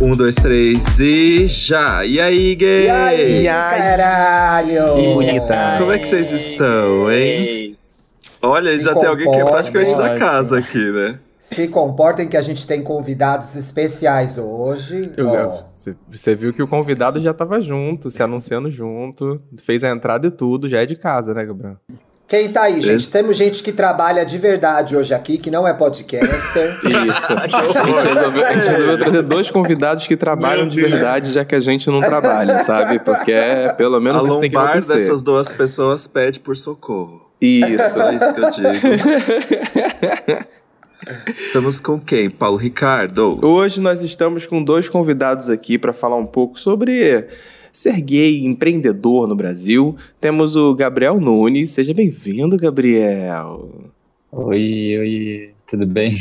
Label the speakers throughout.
Speaker 1: Um, dois, três e já! E aí, gay?
Speaker 2: E aí, caralho?
Speaker 3: E bonita.
Speaker 1: Como é que vocês estão, hein? Olha,
Speaker 2: Se
Speaker 1: já tem alguém que é praticamente da
Speaker 3: Ótimo.
Speaker 1: casa aqui, né?
Speaker 2: Se comportem que a gente tem convidados especiais hoje.
Speaker 3: Você- Você viu que o convidado já tava junto, se anunciando junto, fez a entrada e tudo, já é de casa, né, Gabriel?
Speaker 2: Quem tá aí, gente? Temos gente que trabalha de verdade hoje aqui, que não é podcaster.
Speaker 3: Isso. A gente, resolveu, a gente resolveu trazer dois convidados que trabalham
Speaker 4: Meu
Speaker 3: de
Speaker 4: Deus.
Speaker 3: verdade, já que a gente não trabalha, sabe? Porque é, pelo menos
Speaker 1: a
Speaker 3: isso tem que acontecer.
Speaker 1: dessas duas pessoas pede por socorro.
Speaker 3: Isso.
Speaker 1: Só isso que eu digo. Estamos com quem? Paulo Ricardo?
Speaker 3: Hoje nós estamos com dois convidados aqui para falar um pouco sobre ser gay, empreendedor no Brasil. Temos o Gabriel Nunes. Seja bem-vindo, Gabriel.
Speaker 4: Oi, oi, tudo bem?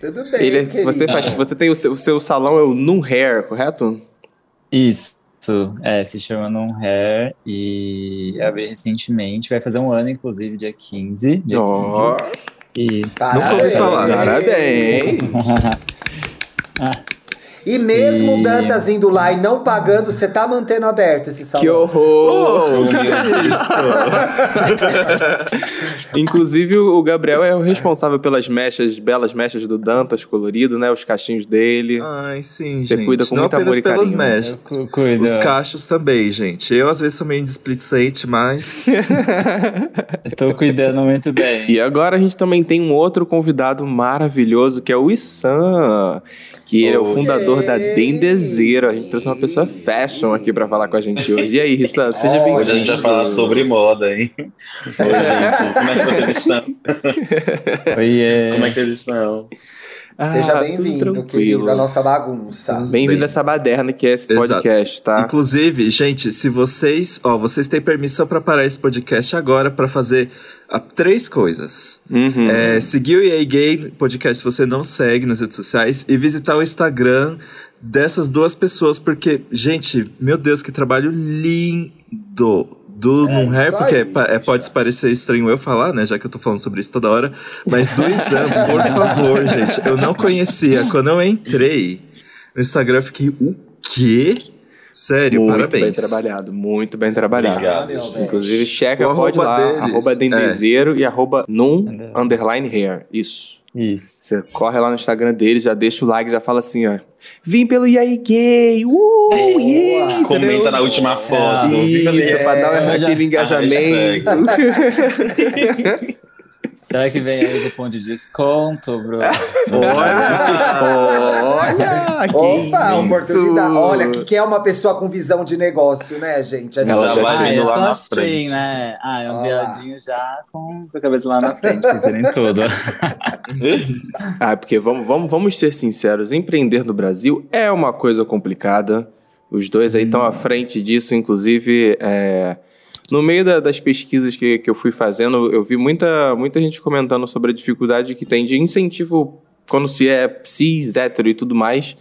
Speaker 2: Tudo bem,
Speaker 3: Ele, é- você, faz, você tem o seu, o seu salão é o Num Hair, correto?
Speaker 4: Isso, é, se chama Non Hair e abri recentemente, vai fazer um ano, inclusive, dia 15. Dia
Speaker 3: Ó,
Speaker 4: 15. E
Speaker 1: Nunca ouvi falar.
Speaker 3: Parabéns.
Speaker 2: E mesmo o Dantas indo lá e não pagando, você tá mantendo aberto esse salão.
Speaker 3: Que horror!
Speaker 1: Oh, que isso?
Speaker 3: Inclusive, o Gabriel é o responsável pelas mechas, belas mechas do Dantas colorido, né? Os cachinhos dele.
Speaker 1: Ai, sim,
Speaker 3: Você
Speaker 1: gente.
Speaker 3: cuida com
Speaker 1: Não
Speaker 3: muito amor e
Speaker 1: pelas
Speaker 3: carinho, né?
Speaker 1: mechas. Os cachos também, gente. Eu às vezes sou meio displicente, mas.
Speaker 4: Tô cuidando muito bem.
Speaker 3: E agora a gente também tem um outro convidado maravilhoso, que é o Issan, que ele é o fundador da Dendezeiro. A gente trouxe uma pessoa fashion aqui pra falar com a gente hoje. E aí, Issan, seja bem-vindo.
Speaker 5: Hoje a gente vai falar sobre moda, hein? Oi, gente. Como é que vocês estão?
Speaker 4: Oi, é...
Speaker 5: Como é que eles estão?
Speaker 2: Seja
Speaker 3: Ah,
Speaker 2: bem-vindo,
Speaker 3: tudo
Speaker 2: querido, à nossa bagunça.
Speaker 3: Bem-vindo
Speaker 1: Bem.
Speaker 3: a essa baderna que é esse
Speaker 1: Exato.
Speaker 3: podcast, tá?
Speaker 1: Inclusive, gente, se vocês. Ó, vocês têm permissão pra parar esse podcast agora pra fazer ah, três coisas.
Speaker 3: Uhum.
Speaker 1: É, seguir o EA Gay Podcast se você não segue nas redes sociais e visitar o Instagram dessas duas pessoas, porque, gente, meu Deus, que trabalho lindo! Do
Speaker 2: É
Speaker 1: Num Hair,
Speaker 2: isso
Speaker 1: porque
Speaker 2: aí,
Speaker 1: é é, pode parecer estranho eu falar, né? Já que eu tô falando sobre isso toda hora. Mas do exame, por favor, gente. Eu não conhecia. Quando eu entrei no Instagram, eu fiquei, o quê? Sério,
Speaker 3: muito
Speaker 1: parabéns.
Speaker 3: bem trabalhado, muito bem trabalhado.
Speaker 5: Obrigado.
Speaker 3: Inclusive, checa,
Speaker 1: O
Speaker 3: pode
Speaker 1: arroba
Speaker 3: lá,
Speaker 1: deles,
Speaker 3: arroba
Speaker 1: é.
Speaker 3: dendezeiro e arroba num
Speaker 4: underline
Speaker 3: hair. Isso.
Speaker 4: Isso.
Speaker 3: Você corre lá no Instagram deles, já deixa o like, já fala assim, ó. Vim pelo Yay Gay! Uh,
Speaker 2: Boa.
Speaker 3: yeah!
Speaker 5: Comenta na última foto.
Speaker 3: Isso, pra dar
Speaker 4: É, já-
Speaker 3: aquele engajamento.
Speaker 4: Será que vem aí cupom de desconto, bro?
Speaker 3: Olha! Olha! que
Speaker 2: Opa,
Speaker 3: isso!
Speaker 2: oportunidade. Olha, que, que é uma pessoa com visão de negócio, né, gente? A gente
Speaker 3: Ela já
Speaker 5: vai
Speaker 4: ah,
Speaker 5: indo lá na
Speaker 4: assim,
Speaker 5: frente.
Speaker 4: né? Ah, é um viadinho já com a cabeça lá na frente, pensando em tudo.
Speaker 3: Ah, porque vamos, vamos, vamos ser sinceros, empreender no Brasil é uma coisa complicada. Os dois aí estão à frente disso, inclusive. é, no meio da- das pesquisas que, que eu fui fazendo, eu vi muita, muita gente comentando sobre a dificuldade que tem de incentivo quando se é cis, hétero e tudo mais.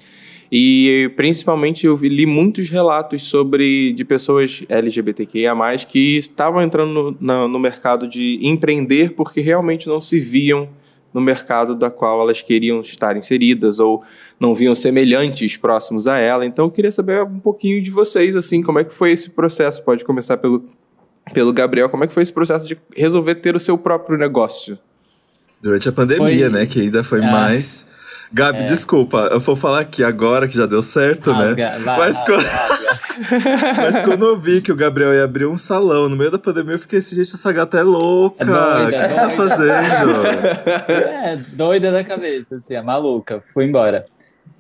Speaker 3: E principalmente eu li muitos relatos sobre de pessoas LGBTQIA+, que estavam entrando no, no mercado de empreender porque realmente não se viam no mercado da qual elas queriam estar inseridas ou não viam semelhantes próximos a ela. Então eu queria saber um pouquinho de vocês, assim, como é que foi esse processo? Pode começar pelo, pelo Gabriel, como é que foi esse processo de resolver ter o seu próprio negócio?
Speaker 1: Durante a pandemia,
Speaker 4: Foi-
Speaker 1: né? Que ainda foi
Speaker 4: Ah.
Speaker 1: mais. Gabi,
Speaker 4: É.
Speaker 1: desculpa, eu vou falar aqui agora que já deu certo, né?
Speaker 4: Rasga, vai,
Speaker 1: Mas
Speaker 4: rasga,
Speaker 1: quando-
Speaker 4: rasga.
Speaker 1: Mas quando eu vi que o Gabriel ia abrir um salão no meio da pandemia, eu fiquei assim, gente, essa gata é louca.
Speaker 4: É doida,
Speaker 1: o que
Speaker 4: é
Speaker 1: você tá fazendo?
Speaker 4: É, doida da cabeça, assim, é maluca, fui embora.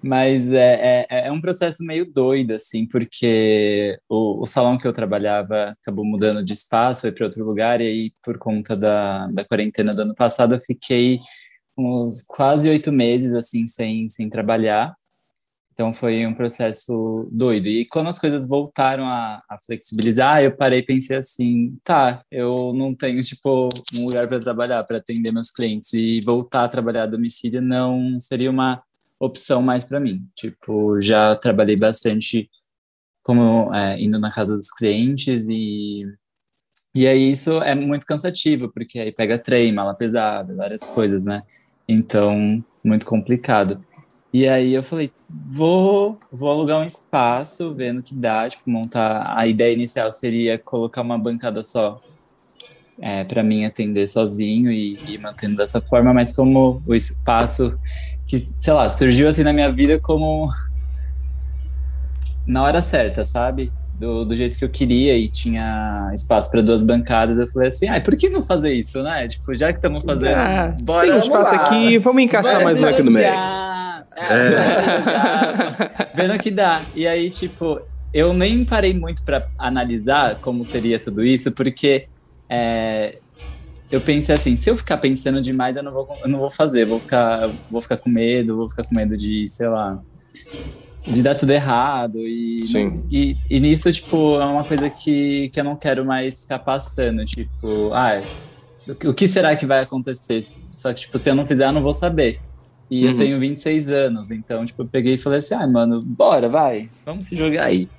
Speaker 4: Mas é, é, é um processo meio doido, assim, porque o, o salão que eu trabalhava acabou mudando de espaço, foi para outro lugar, e aí, por conta da, da quarentena do ano passado, eu fiquei uns quase oito meses, assim, sem, sem trabalhar. Então foi um processo doido. E quando as coisas voltaram a, a flexibilizar, eu parei e pensei assim, tá, eu não tenho tipo um lugar para trabalhar, para atender meus clientes e voltar a trabalhar a domicílio não seria uma opção mais para mim. Tipo, já trabalhei bastante como é, indo na casa dos clientes e e aí isso é muito cansativo, porque aí pega trem, mala pesada, várias coisas, né? Então, muito complicado. E aí eu falei, vou, vou alugar um espaço, vendo que dá, tipo, montar. A ideia inicial seria colocar uma bancada só é, para mim atender sozinho e, e mantendo dessa forma, mas como o espaço que, sei lá, surgiu assim na minha vida como na hora certa, sabe? Do, do jeito que eu queria e tinha espaço para duas bancadas, eu falei assim, ah, por que não fazer isso, né? Tipo, já que estamos fazendo,
Speaker 3: Ah,
Speaker 4: bora.
Speaker 3: tem um espaço
Speaker 2: lá.
Speaker 3: aqui, vamos encaixar
Speaker 4: Vamos
Speaker 3: mais um aqui no meio.
Speaker 4: É, jogar. Vendo que dá. E aí, tipo, eu nem parei muito para analisar como seria tudo isso, porque é, eu pensei assim, se eu ficar pensando demais, eu não vou, eu não vou fazer, vou ficar, vou ficar com medo, vou ficar com medo de, sei lá, de dar tudo errado e,
Speaker 3: Sim.
Speaker 4: e, e nisso, tipo, é uma coisa que, que eu não quero mais ficar passando, tipo, ah, o que- será que vai acontecer? Só que, tipo, se eu não fizer, eu não vou saber. E
Speaker 3: Uhum.
Speaker 4: eu tenho 26 anos, então, tipo, eu peguei e falei assim, ah, mano, bora, vai, vamos se jogar aí.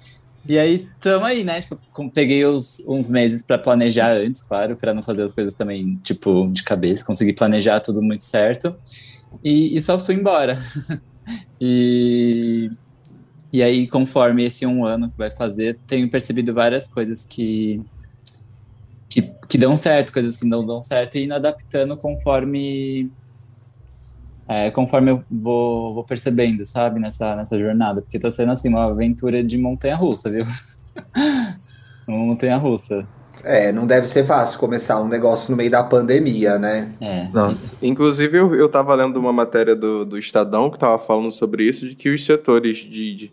Speaker 4: E aí, tamo aí, né? Tipo, peguei os, uns meses pra planejar antes, claro, pra não fazer as coisas também, tipo, de cabeça, consegui planejar tudo muito certo. E, e só fui embora. e, e aí, conforme esse um ano que vai fazer, tenho percebido várias coisas que, que, que dão certo, coisas que não dão certo, e indo adaptando conforme. É, conforme eu vou, vou percebendo, sabe, nessa, nessa jornada. Porque tá sendo assim, uma aventura de montanha-russa, viu? uma montanha-russa.
Speaker 2: É, não deve ser fácil começar um negócio no meio da pandemia, né?
Speaker 4: É.
Speaker 1: Nossa.
Speaker 3: Inclusive, eu, eu tava lendo uma matéria do, do Estadão que tava falando sobre isso, de que os setores de, de,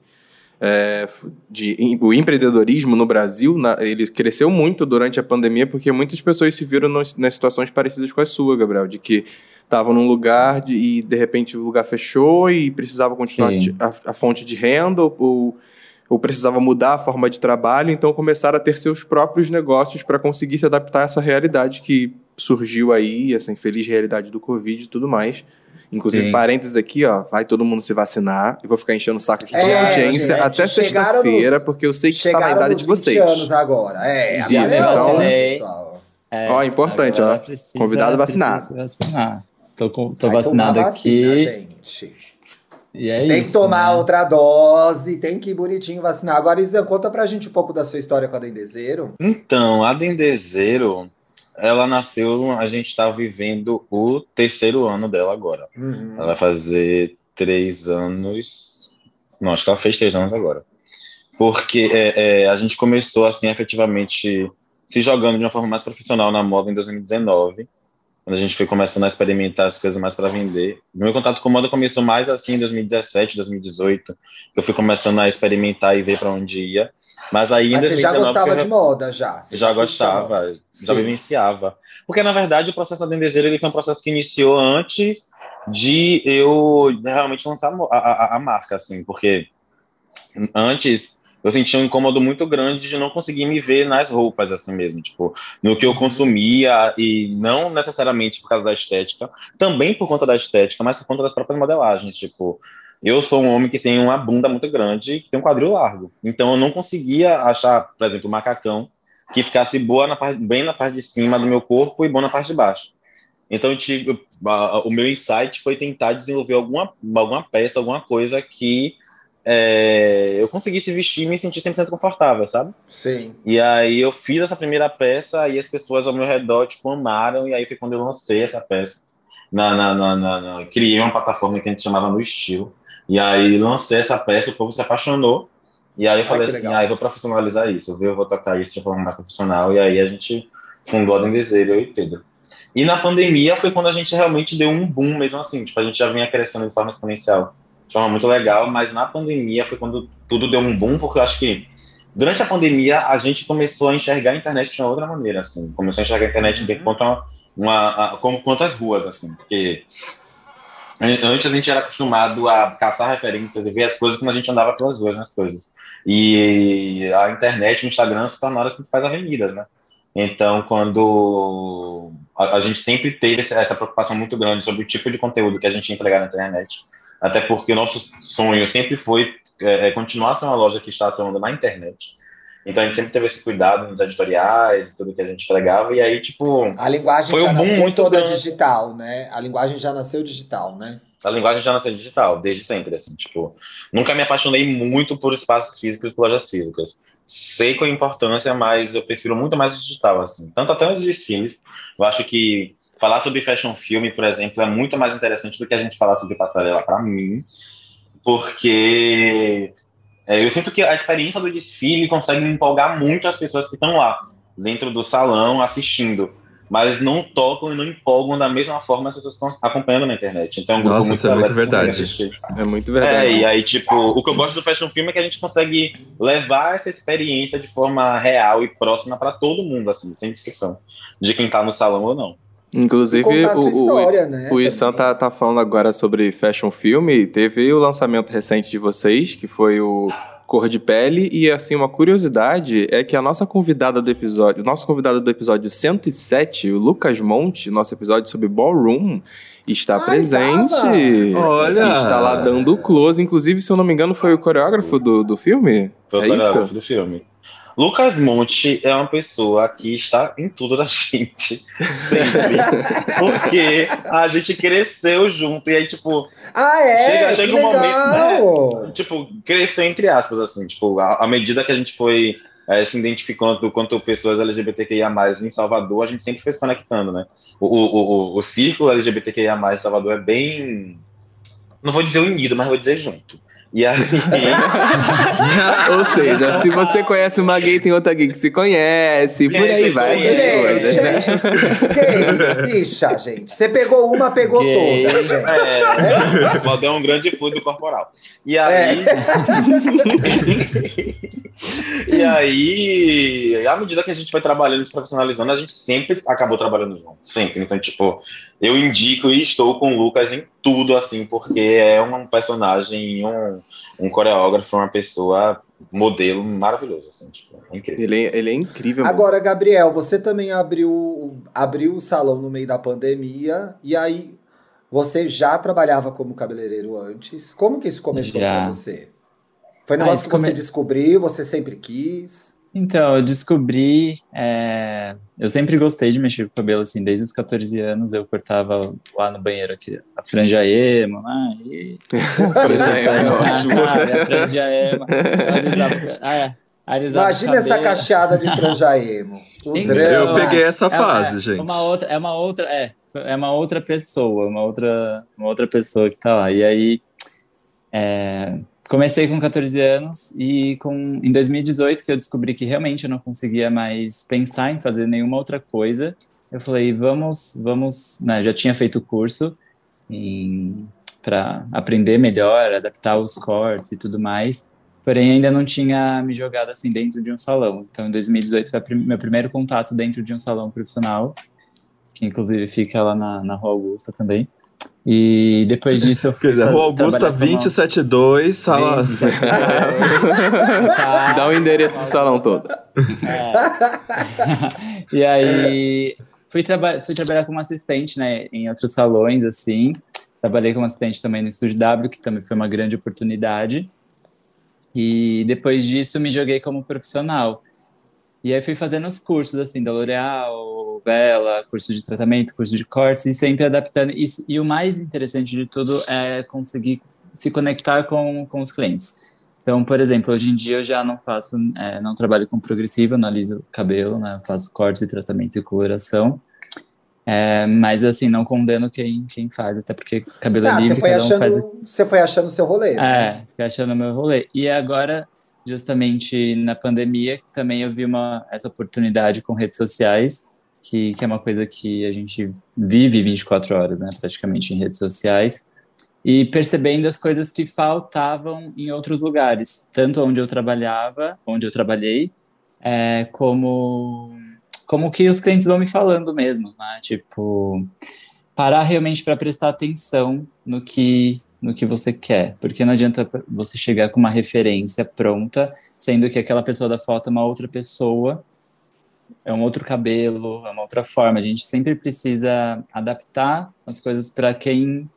Speaker 3: é, de o empreendedorismo no Brasil, na- ele cresceu muito durante a pandemia, porque muitas pessoas se viram nos- nas situações parecidas com a sua, Gabriel, de que estavam num lugar de- e de repente o lugar fechou e precisava continuar a, a fonte de renda ou, ou, precisava mudar a forma de trabalho, então começaram a ter seus próprios negócios para conseguir se adaptar a essa realidade que surgiu aí, essa infeliz realidade do Covid e tudo mais. Inclusive,
Speaker 4: Sim.
Speaker 3: parênteses aqui, ó, vai todo mundo se vacinar e vou ficar enchendo o saco de
Speaker 2: É,
Speaker 3: audiência
Speaker 2: gente,
Speaker 3: até sexta-feira, porque eu sei que está na idade de
Speaker 2: 20
Speaker 3: vocês.
Speaker 2: anos agora. É,
Speaker 3: Isso,
Speaker 2: agora
Speaker 3: então-
Speaker 2: pessoal.
Speaker 4: É,
Speaker 3: Ó, importante,
Speaker 4: a
Speaker 3: ó.
Speaker 4: precisa-
Speaker 3: Convidado vacinado.
Speaker 4: precisa vacinar. Tô, com- tô
Speaker 2: Vai
Speaker 4: vacinado
Speaker 2: tomar vacina,
Speaker 4: aqui.
Speaker 2: gente.
Speaker 4: E é
Speaker 2: tem
Speaker 4: isso,
Speaker 2: que tomar
Speaker 4: né?
Speaker 2: outra dose, tem que ir bonitinho vacinar. Agora, Isa, conta pra gente um pouco da sua história com a Dendezeiro.
Speaker 5: Então, a Dendezeiro, ela nasceu, a gente está vivendo o terceiro ano dela agora.
Speaker 2: Uhum.
Speaker 5: Ela vai fazer três anos. Não, acho que ela fez três anos agora. Porque é, é, a gente começou, assim, efetivamente se jogando de uma forma mais profissional na moda em 2019, quando a gente foi começando a experimentar as coisas mais para vender. O meu contato com moda começou mais assim em 2017, 2018, que eu fui começando a experimentar e ver para onde ia. Mas aí
Speaker 2: Mas você já
Speaker 5: 2019
Speaker 2: gostava
Speaker 5: eu
Speaker 2: de moda, já? Você
Speaker 5: já
Speaker 2: moda?
Speaker 5: gostava, já vivenciava. Porque, na verdade, o processo da Dendezeiro ele foi um processo que iniciou antes de eu realmente lançar a, a, a marca, assim, porque antes eu sentia um incômodo muito grande de não conseguir me ver nas roupas, assim mesmo, tipo, no que eu consumia, e não necessariamente por causa da estética, também por conta da estética, mas por conta das próprias modelagens, tipo, eu sou um homem que tem uma bunda muito grande e que tem um quadril largo. Então eu não conseguia achar, por exemplo, um macacão que ficasse boa na parte, bem na parte de cima do meu corpo e bom na parte de baixo. Então eu tive, a- o meu insight foi tentar desenvolver alguma, alguma peça, alguma coisa que é, eu conseguisse vestir e me sentir 100% confortável, sabe?
Speaker 2: Sim.
Speaker 5: E aí eu fiz essa primeira peça e as pessoas ao meu redor, tipo, amaram. E aí foi quando eu lancei essa peça. Na, na, na, na- na- criei uma plataforma que a gente chamava No Estilo. E aí lancei essa peça, o povo se apaixonou. E aí eu
Speaker 2: Ai,
Speaker 5: falei
Speaker 2: que
Speaker 5: assim,
Speaker 2: legal.
Speaker 5: ah, eu vou profissionalizar isso. Eu vou, eu vou tocar isso de forma mais profissional. E aí a gente fundou a Dendezeiro, eu e Pedro. E na pandemia foi quando a gente realmente deu um boom mesmo assim. Tipo, a gente já vinha crescendo de forma exponencial. De forma muito legal, mas na pandemia foi quando tudo deu um boom, porque eu acho que durante a pandemia a gente começou a enxergar a internet de uma outra maneira, assim. Começou a enxergar a internet
Speaker 2: Uhum.
Speaker 5: enquanto uma, uma, a- como quanto as ruas, assim. Porque an- antes a gente era acostumado a caçar referências e ver as coisas quando a gente andava pelas ruas nas coisas. E a internet, o Instagram se tornaram as principais avenidas, né? Então, quando a, a gente sempre teve essa preocupação muito grande sobre o tipo de conteúdo que a gente ia entregar na internet, até porque o nosso sonho sempre foi é, é, continuar a ser uma loja que está atuando na internet. Então, a gente sempre teve esse cuidado nos editoriais e tudo que a gente entregava, e aí, tipo,
Speaker 2: A linguagem
Speaker 5: Foi
Speaker 2: já
Speaker 5: um
Speaker 2: nasceu
Speaker 5: muito
Speaker 2: toda
Speaker 5: grande.
Speaker 2: digital, né? A linguagem já nasceu digital, né?
Speaker 5: a linguagem já nasceu digital, desde sempre, assim, tipo, nunca me apaixonei muito por espaços físicos e por lojas físicas. Sei com a importância, mas eu prefiro muito mais o digital, assim. Tanto até nos desfiles, eu acho que falar sobre fashion film, por exemplo, é muito mais interessante do que a gente falar sobre passarela para mim, porque é, eu sinto que a experiência do desfile consegue empolgar muito as pessoas que estão lá, dentro do salão, assistindo mas não tocam e não empolgam da mesma forma as pessoas estão acompanhando na internet. Então, é um
Speaker 1: grupo Nossa, muito isso é muito verdade.
Speaker 3: É muito verdade. É,
Speaker 5: e aí, tipo, o que eu gosto do Fashion Film é que a gente consegue levar essa experiência de forma real e próxima para todo mundo, assim, sem descrição, de quem tá no salão ou não.
Speaker 3: Inclusive, o, história, o, né, o Issan tá, tá falando agora sobre Fashion Film. Teve o lançamento recente de vocês, que foi o cor de pele. E assim, uma curiosidade é que a nossa convidada do episódio, nosso convidado do episódio 107, o Lucas Monte, nosso episódio sobre Ballroom, está Ai, presente.
Speaker 1: Tava. Olha!
Speaker 3: Está lá dando close. Inclusive, se eu não me engano, foi o coreógrafo do, do filme?
Speaker 5: Foi o é coreógrafo isso? do filme. Lucas Monte é uma pessoa que está em tudo da gente, sempre. porque a gente cresceu junto e aí, tipo.
Speaker 2: Ah, é? Chega, chega um
Speaker 5: momento. Né, tipo, cresceu entre aspas, assim, tipo, à medida que a gente foi é, se identificando quanto pessoas LGBTQIA em Salvador, a gente sempre foi se conectando, né? O, o, o, o círculo LGBTQIA em Salvador é bem. Não vou dizer unido, mas vou dizer junto. E aí.
Speaker 3: Ou seja, se você conhece uma gay, tem outra gay que se conhece, por aí vai essas coisas.
Speaker 2: Né? Gay, bicha, gente. Você pegou uma, pegou gay. gente.
Speaker 5: É, é. é um grande fluido corporal. E aí. É. e aí, à medida que a gente foi trabalhando e se profissionalizando, a gente sempre acabou trabalhando junto. Sempre. Então, tipo, eu indico e estou com o Lucas em tudo, assim, porque é um personagem, um, um coreógrafo, uma pessoa modelo maravilhoso, assim, tipo, é incrível.
Speaker 3: Ele, é, ele é incrível.
Speaker 2: Agora, mesmo. Gabriel, você também abriu, abriu o salão no meio da pandemia, e aí você já trabalhava como cabeleireiro antes. Como que isso começou para você? Foi um ah, negócio ah, que você come... descobriu, você sempre quis?
Speaker 4: Então, eu descobri. É... Eu sempre gostei de mexer com o cabelo, assim, desde os 14 anos eu cortava lá no banheiro aqui, a franja emo, né? E... franja emo, é ótimo. a franja emo. Ah, é.
Speaker 2: Imagina essa cacheada de franja emo.
Speaker 1: Eu peguei essa é fase,
Speaker 4: é,
Speaker 1: gente.
Speaker 4: Uma outra, é uma outra, é, é uma outra pessoa, uma outra, uma outra pessoa que tá lá. E aí, é, Comecei com 14 anos e com, em 2018 que eu descobri que realmente eu não conseguia mais pensar em fazer nenhuma outra coisa. Eu falei, vamos, vamos, né, já tinha feito o curso para aprender melhor, adaptar os cortes e tudo mais. Porém, ainda não tinha me jogado assim dentro de um salão. Então, em 2018 foi meu primeiro contato dentro de um salão profissional, que inclusive fica lá na, na Rua Augusta também. E depois disso eu fui.
Speaker 1: Rua Augusta 272, sala.
Speaker 3: Dá o endereço do salão todo.
Speaker 4: É. e aí fui, traba fui trabalhar como assistente né, em outros salões, assim. Trabalhei como assistente também no Estúdio W, que também foi uma grande oportunidade. E depois disso me joguei como profissional. E aí fui fazendo os cursos, assim, da L'Oréal, Bela, curso de tratamento, curso de cortes, e sempre adaptando. E, e, o mais interessante de tudo é conseguir se conectar com, com os clientes. Então, por exemplo, hoje em dia eu já não faço, é, não trabalho com progressivo, analiso cabelo, né, faço cortes e tratamento e coloração. É, mas assim, não condeno quem, quem faz, até porque cabelo ah, é livre,
Speaker 2: você foi, achando, faz... você foi achando o seu rolê.
Speaker 4: Né? É, fui achando o meu rolê. E agora justamente na pandemia, também eu vi uma, essa oportunidade com redes sociais, que, que é uma coisa que a gente vive 24 horas, né, praticamente em redes sociais, e percebendo as coisas que faltavam em outros lugares, tanto onde eu trabalhava, onde eu trabalhei, é, como como que os clientes vão me falando mesmo, né? Tipo, parar realmente para prestar atenção no que no que você quer, porque não adianta você chegar com uma referência pronta, sendo que aquela pessoa da foto é uma outra pessoa, é um outro cabelo, é uma outra forma. A gente sempre precisa adaptar as coisas para quem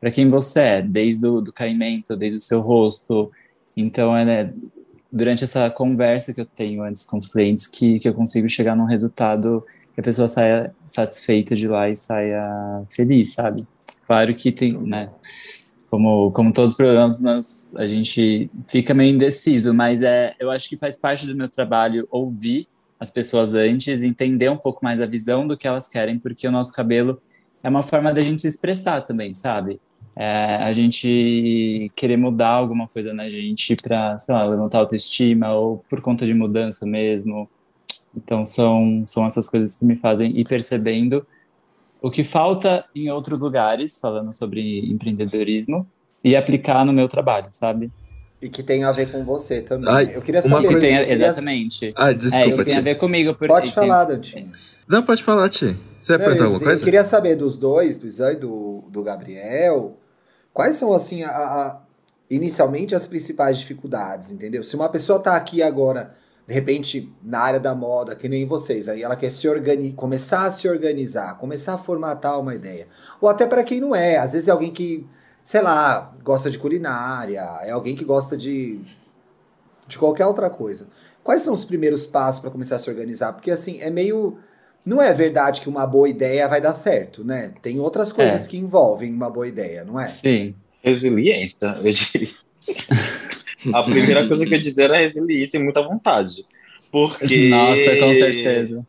Speaker 4: para quem você é, desde o do caimento, desde o seu rosto. Então, é né, durante essa conversa que eu tenho antes com os clientes que, que eu consigo chegar num resultado que a pessoa saia satisfeita de lá e saia feliz, sabe? Claro que tem, né? Como, como todos os problemas, nós, a gente fica meio indeciso, mas é, eu acho que faz parte do meu trabalho ouvir as pessoas antes, entender um pouco mais a visão do que elas querem, porque o nosso cabelo é uma forma da gente se expressar também, sabe? É, a gente querer mudar alguma coisa na gente para, sei lá, levantar a autoestima ou por conta de mudança mesmo. Então são, são essas coisas que me fazem ir percebendo o que falta em outros lugares, falando sobre empreendedorismo, e aplicar no meu trabalho, sabe?
Speaker 2: E que tem a ver com você também. Ai, eu queria saber.
Speaker 4: Uma coisa, queria... Exatamente.
Speaker 1: Ah, desculpa,
Speaker 4: é, tem a ver comigo.
Speaker 2: Porque pode falar, Dantinhas.
Speaker 1: Não, pode falar, Ti. Você vai perguntar alguma coisa?
Speaker 2: Eu queria saber dos dois, do Isan e do, do Gabriel, quais são, assim, a, a, inicialmente as principais dificuldades, entendeu? Se uma pessoa está aqui agora de repente, na área da moda, que nem vocês, aí ela quer se organizar, começar a se organizar, começar a formatar uma ideia. Ou até para quem não é, às vezes é alguém que, sei lá, gosta de culinária, é alguém que gosta de de qualquer outra coisa. Quais são os primeiros passos para começar a se organizar? Porque assim, é meio não é verdade que uma boa ideia vai dar certo, né? Tem outras coisas é. que envolvem uma boa ideia, não é?
Speaker 4: Sim.
Speaker 5: Resiliência, eu diria. A primeira coisa que eu ia dizer era resiliência e muita vontade. Porque.
Speaker 4: Nossa, com certeza.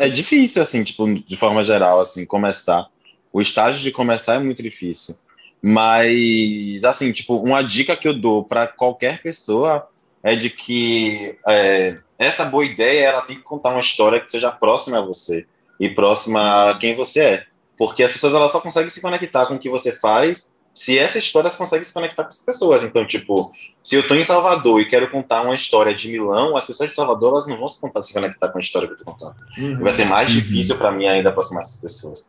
Speaker 5: É difícil, assim, tipo, de forma geral, assim, começar. O estágio de começar é muito difícil. Mas, assim, tipo, uma dica que eu dou para qualquer pessoa é de que é, essa boa ideia ela tem que contar uma história que seja próxima a você e próxima a quem você é. Porque as pessoas elas só conseguem se conectar com o que você faz se essa história consegue se conectar com as pessoas. Então, tipo, se eu estou em Salvador e quero contar uma história de Milão, as pessoas de Salvador elas não vão se, contar, se conectar com a história que eu estou contando. Uhum. Vai ser mais difícil para mim ainda aproximar essas pessoas.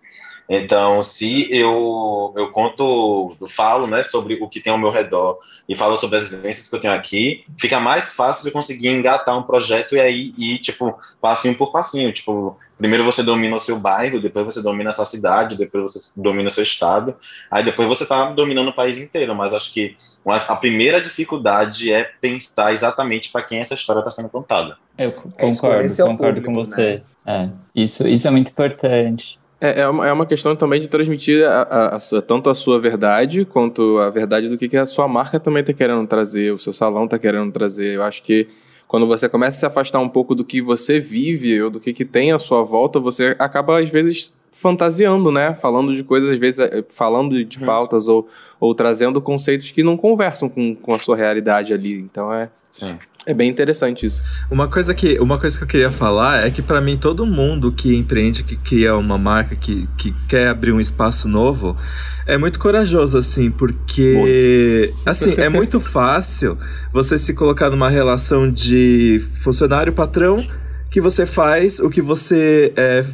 Speaker 5: Então, se eu, eu conto, eu falo né, sobre o que tem ao meu redor e falo sobre as vivências que eu tenho aqui, fica mais fácil de conseguir engatar um projeto e aí ir, tipo, passinho por passinho. Tipo, primeiro você domina o seu bairro, depois você domina a sua cidade, depois você domina o seu estado, aí depois você está dominando o país inteiro. Mas acho que a primeira dificuldade é pensar exatamente para quem essa história está sendo contada.
Speaker 4: Eu é concordo, é concordo público, com você. Né? É, isso, isso é muito importante.
Speaker 3: É, é, uma, é uma questão também de transmitir a, a, a sua, tanto a sua verdade quanto a verdade do que, que a sua marca também está querendo trazer, o seu salão está querendo trazer. Eu acho que quando você começa a se afastar um pouco do que você vive ou do que, que tem à sua volta, você acaba, às vezes, fantasiando, né? Falando de coisas, às vezes, é, falando de uhum. pautas ou, ou trazendo conceitos que não conversam com, com a sua realidade ali. Então é. Sim. É bem interessante isso.
Speaker 1: Uma coisa que, uma coisa que eu queria falar é que para mim todo mundo que empreende, que cria uma marca, que, que quer abrir um espaço novo, é muito corajoso assim, porque muito. assim, é muito fácil você se colocar numa relação de funcionário patrão que você faz o que você é,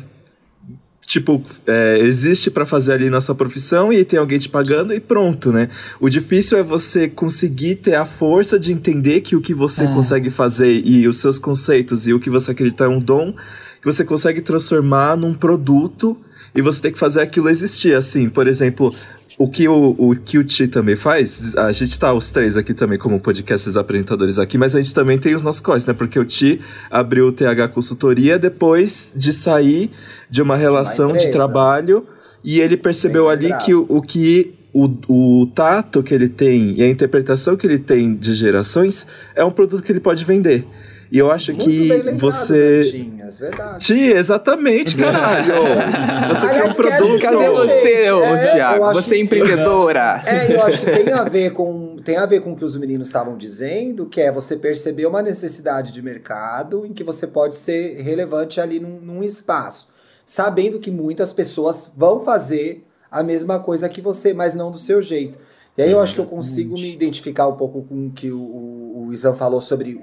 Speaker 1: tipo, é, existe para fazer ali na sua profissão e tem alguém te pagando e pronto, né? O difícil é você conseguir ter a força de entender que o que você é. consegue fazer e os seus conceitos e o que você acredita é um dom que você consegue transformar num produto e você tem que fazer aquilo existir, assim. Por exemplo, o que o, o, Ti também faz, a gente tá os três aqui também como podcasts apresentadores aqui, mas a gente também tem os nossos corres, né? Porque o Ti abriu o TH Consultoria depois de sair de uma relação de, de trabalho e ele percebeu Bem ali que o, o que o, o tato que ele tem e a interpretação que ele tem de gerações é um produto que ele pode vender. E eu acho Muito que lembrado, você.
Speaker 2: Né, Tinhas, verdade.
Speaker 1: Tia, exatamente, caralho. você
Speaker 3: Aliás,
Speaker 1: quer um produto.
Speaker 3: Cadê você, é, Thiago? Você é empreendedora.
Speaker 2: É, eu acho que tem a ver com. Tem a ver com o que os meninos estavam dizendo, que é você perceber uma necessidade de mercado em que você pode ser relevante ali num, num espaço. Sabendo que muitas pessoas vão fazer a mesma coisa que você, mas não do seu jeito. E aí eu acho que eu consigo me identificar um pouco com o que o, o, o Isan falou sobre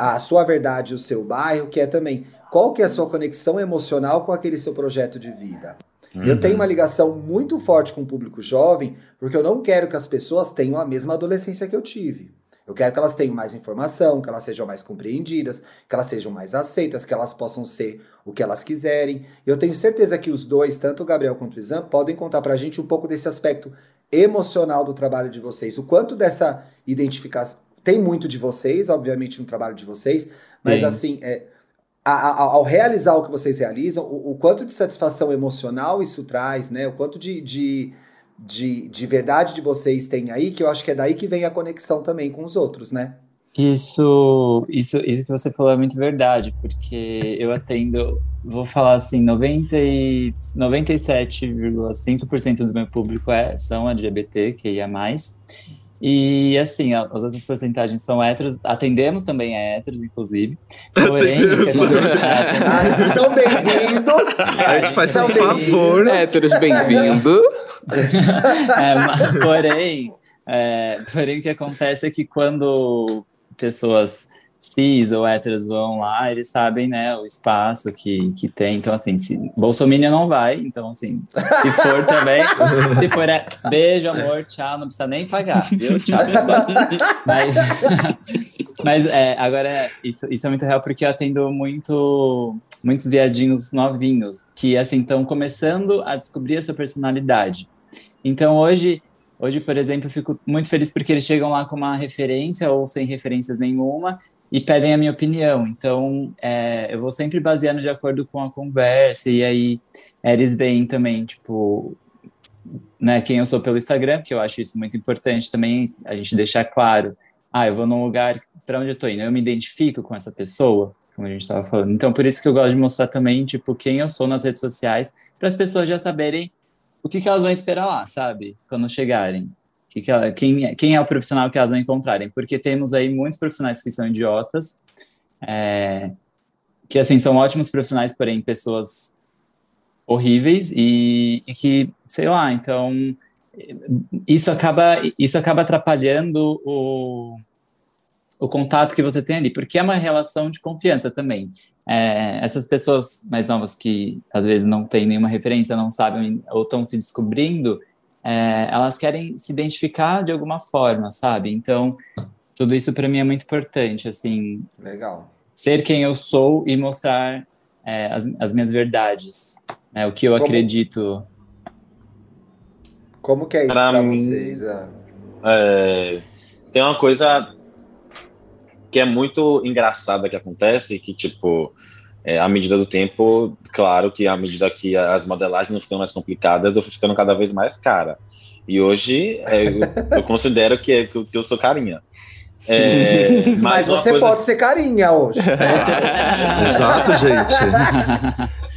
Speaker 2: a sua verdade, o seu bairro, que é também qual que é a sua conexão emocional com aquele seu projeto de vida. Uhum. Eu tenho uma ligação muito forte com o público jovem, porque eu não quero que as pessoas tenham a mesma adolescência que eu tive. Eu quero que elas tenham mais informação, que elas sejam mais compreendidas, que elas sejam mais aceitas, que elas possam ser o que elas quiserem. Eu tenho certeza que os dois, tanto o Gabriel quanto o Izan, podem contar pra gente um pouco desse aspecto emocional do trabalho de vocês. O quanto dessa identificação tem muito de vocês, obviamente, no trabalho de vocês, mas Sim. assim, é, a, a, ao realizar o que vocês realizam, o, o, quanto de satisfação emocional isso traz, né? O quanto de, de, de, de verdade de vocês têm aí, que eu acho que é daí que vem a conexão também com os outros, né?
Speaker 4: Isso, isso, isso que você falou é muito verdade, porque eu atendo, vou falar assim, 90 e 97,5% do meu público é, são LGBT, que ia mais. E assim, as outras porcentagens são héteros, atendemos também a héteros, inclusive. Porém,
Speaker 2: ah, são bem-vindos.
Speaker 1: A gente faz um favor.
Speaker 3: Héteros, bem-vindo.
Speaker 4: é, porém, é, porém, o que acontece é que quando pessoas cis ou héteros vão lá, eles sabem, né, o espaço que, que tem. Então, assim, se Bolsonaro não vai, então, assim, se for também, se for, é beijo, amor, tchau, não precisa nem pagar, viu? Tchau. mas, mas é, agora, isso, isso é muito real porque eu atendo muito, muitos viadinhos novinhos que, assim, estão começando a descobrir a sua personalidade. Então, hoje, Hoje, por exemplo, eu fico muito feliz porque eles chegam lá com uma referência ou sem referências nenhuma e pedem a minha opinião. Então, é, eu vou sempre baseando de acordo com a conversa, e aí eles veem também, tipo, né, quem eu sou pelo Instagram, que eu acho isso muito importante também, a gente deixar claro, ah, eu vou num lugar para onde eu tô indo, eu me identifico com essa pessoa, como a gente estava falando. Então, por isso que eu gosto de mostrar também, tipo, quem eu sou nas redes sociais, para as pessoas já saberem o que, que elas vão esperar lá, sabe? Quando chegarem que que ela, quem, quem é o profissional que elas vão encontrarem, porque temos aí muitos profissionais que são idiotas, é, que assim são ótimos profissionais, porém pessoas horríveis e, e, que, sei lá, então isso acaba isso acaba atrapalhando o, o contato que você tem ali, porque é uma relação de confiança também. É, essas pessoas mais novas que às vezes não têm nenhuma referência, não sabem ou estão se descobrindo, é, elas querem se identificar de alguma forma, sabe? Então, tudo isso para mim é muito importante, assim.
Speaker 2: Legal.
Speaker 4: Ser quem eu sou e mostrar é, as, as, minhas verdades, né, o que eu Como... acredito.
Speaker 2: Como que é isso para vocês?
Speaker 5: É, tem uma coisa que é muito engraçada que acontece, que tipo é, à medida do tempo, claro que à medida que as modelagens não ficam mais complicadas, eu fui ficando cada vez mais cara. E hoje é, eu, eu, considero que, é, que, eu sou carinha.
Speaker 2: É, mas, mas você coisa... pode ser carinha hoje.
Speaker 1: Exato, gente.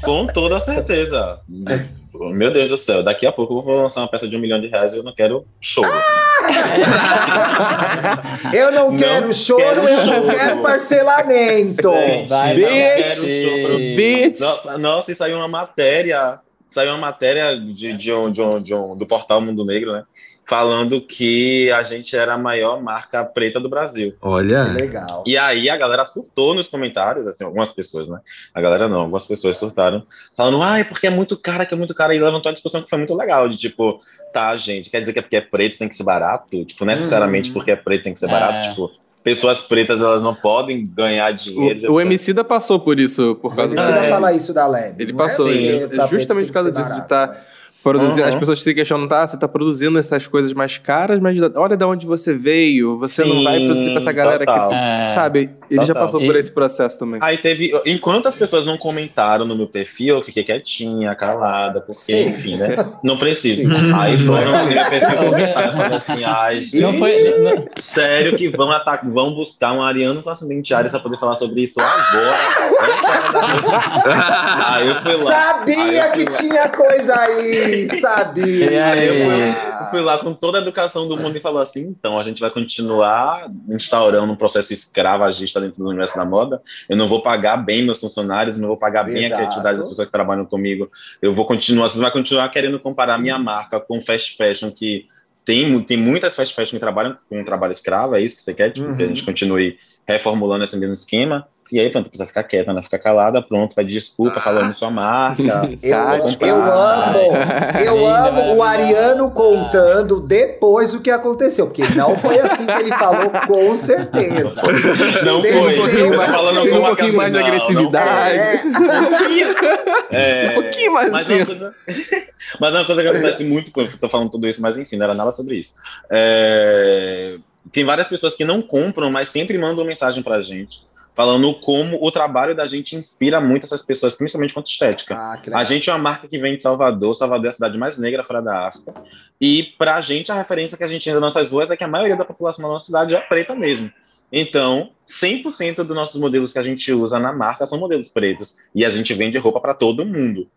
Speaker 5: Com toda certeza. Meu Deus do céu, daqui a pouco eu vou lançar uma peça de um milhão de reais e eu não quero choro.
Speaker 2: eu não, não quero choro, quero eu choro. não quero parcelamento.
Speaker 5: Vai, bitch, bitch. Nossa, nossa, e saiu uma matéria, saiu uma matéria de, de, um, de, um, de um, do portal Mundo Negro, né? Falando que a gente era a maior marca preta do Brasil.
Speaker 1: Olha.
Speaker 2: Que legal.
Speaker 5: E aí a galera surtou nos comentários, assim, algumas pessoas, né? A galera não, algumas pessoas surtaram, falando, ah, porque é muito cara, que é muito cara. E levantou uma discussão que foi muito legal, de tipo, tá, gente, quer dizer que é porque é preto tem que ser barato? Tipo, necessariamente hum. porque é preto tem que ser barato, é. tipo pessoas pretas elas não podem ganhar dinheiro.
Speaker 3: O, o Emicida passou por isso, por causa
Speaker 2: O Emicida é. fala isso da Leb.
Speaker 3: Ele passou, é justamente por causa disso, de estar tá Produzir, uhum. As pessoas se questionam, tá, você está produzindo essas coisas mais caras, mas olha de onde você veio, você Sim, não vai produzir para essa galera total. que, é, sabe, ele total. já passou por esse processo também.
Speaker 5: Aí teve, enquanto as pessoas não comentaram no meu perfil, eu fiquei quietinha, calada, porque, Sim. enfim, né, não preciso. Aí foram no meu perfil comentar, assim, ai, não foi, não, sério que vão, atacar, vão buscar um ariano com acidente área para poder falar sobre isso agora.
Speaker 2: aí eu fui lá. Sabia que tinha coisa aí! Sabia! E aí
Speaker 5: eu fui, fui, lá com toda a educação do mundo e falou assim: então a gente vai continuar instaurando um processo escravagista dentro do universo da moda. Eu não vou pagar bem meus funcionários, não vou pagar bem Exato. a criatividade das pessoas que trabalham comigo. Eu vou continuar, você vai continuar querendo comparar minha marca com fast fashion que tem, tem muitas fast fashion que trabalham com um trabalho escravo, é isso que você quer? Tipo, uhum. que a gente uhum. continue reformulando esse mesmo esquema. E aí, pronto, precisa ficar quieta, né? Ficar calada, pronto, vai de desculpa, ah. falando sua marca.
Speaker 2: eu, eu amo, eu amo o Ariano contando depois o que aconteceu, porque não foi assim que ele falou, com certeza.
Speaker 3: Não foi. Um pouquinho mais, falando um pouquinho mais de agressividade.
Speaker 5: É. um pouquinho mais mas, uma coisa, mas é uma coisa que acontece muito quando eu tô falando tudo isso, mas enfim, não era nada sobre isso. É, tem várias pessoas que não compram, mas sempre mandam mensagem pra gente falando como o trabalho da gente inspira muito essas pessoas, principalmente quanto estética. Ah, a gente é uma marca que vem de Salvador, Salvador é a cidade mais negra fora da África, e pra gente a referência que a gente tem das nossas ruas é que a maioria da população da nossa cidade é preta mesmo. Então, 100% dos nossos modelos que a gente usa na marca são modelos pretos, e a gente vende roupa para todo mundo.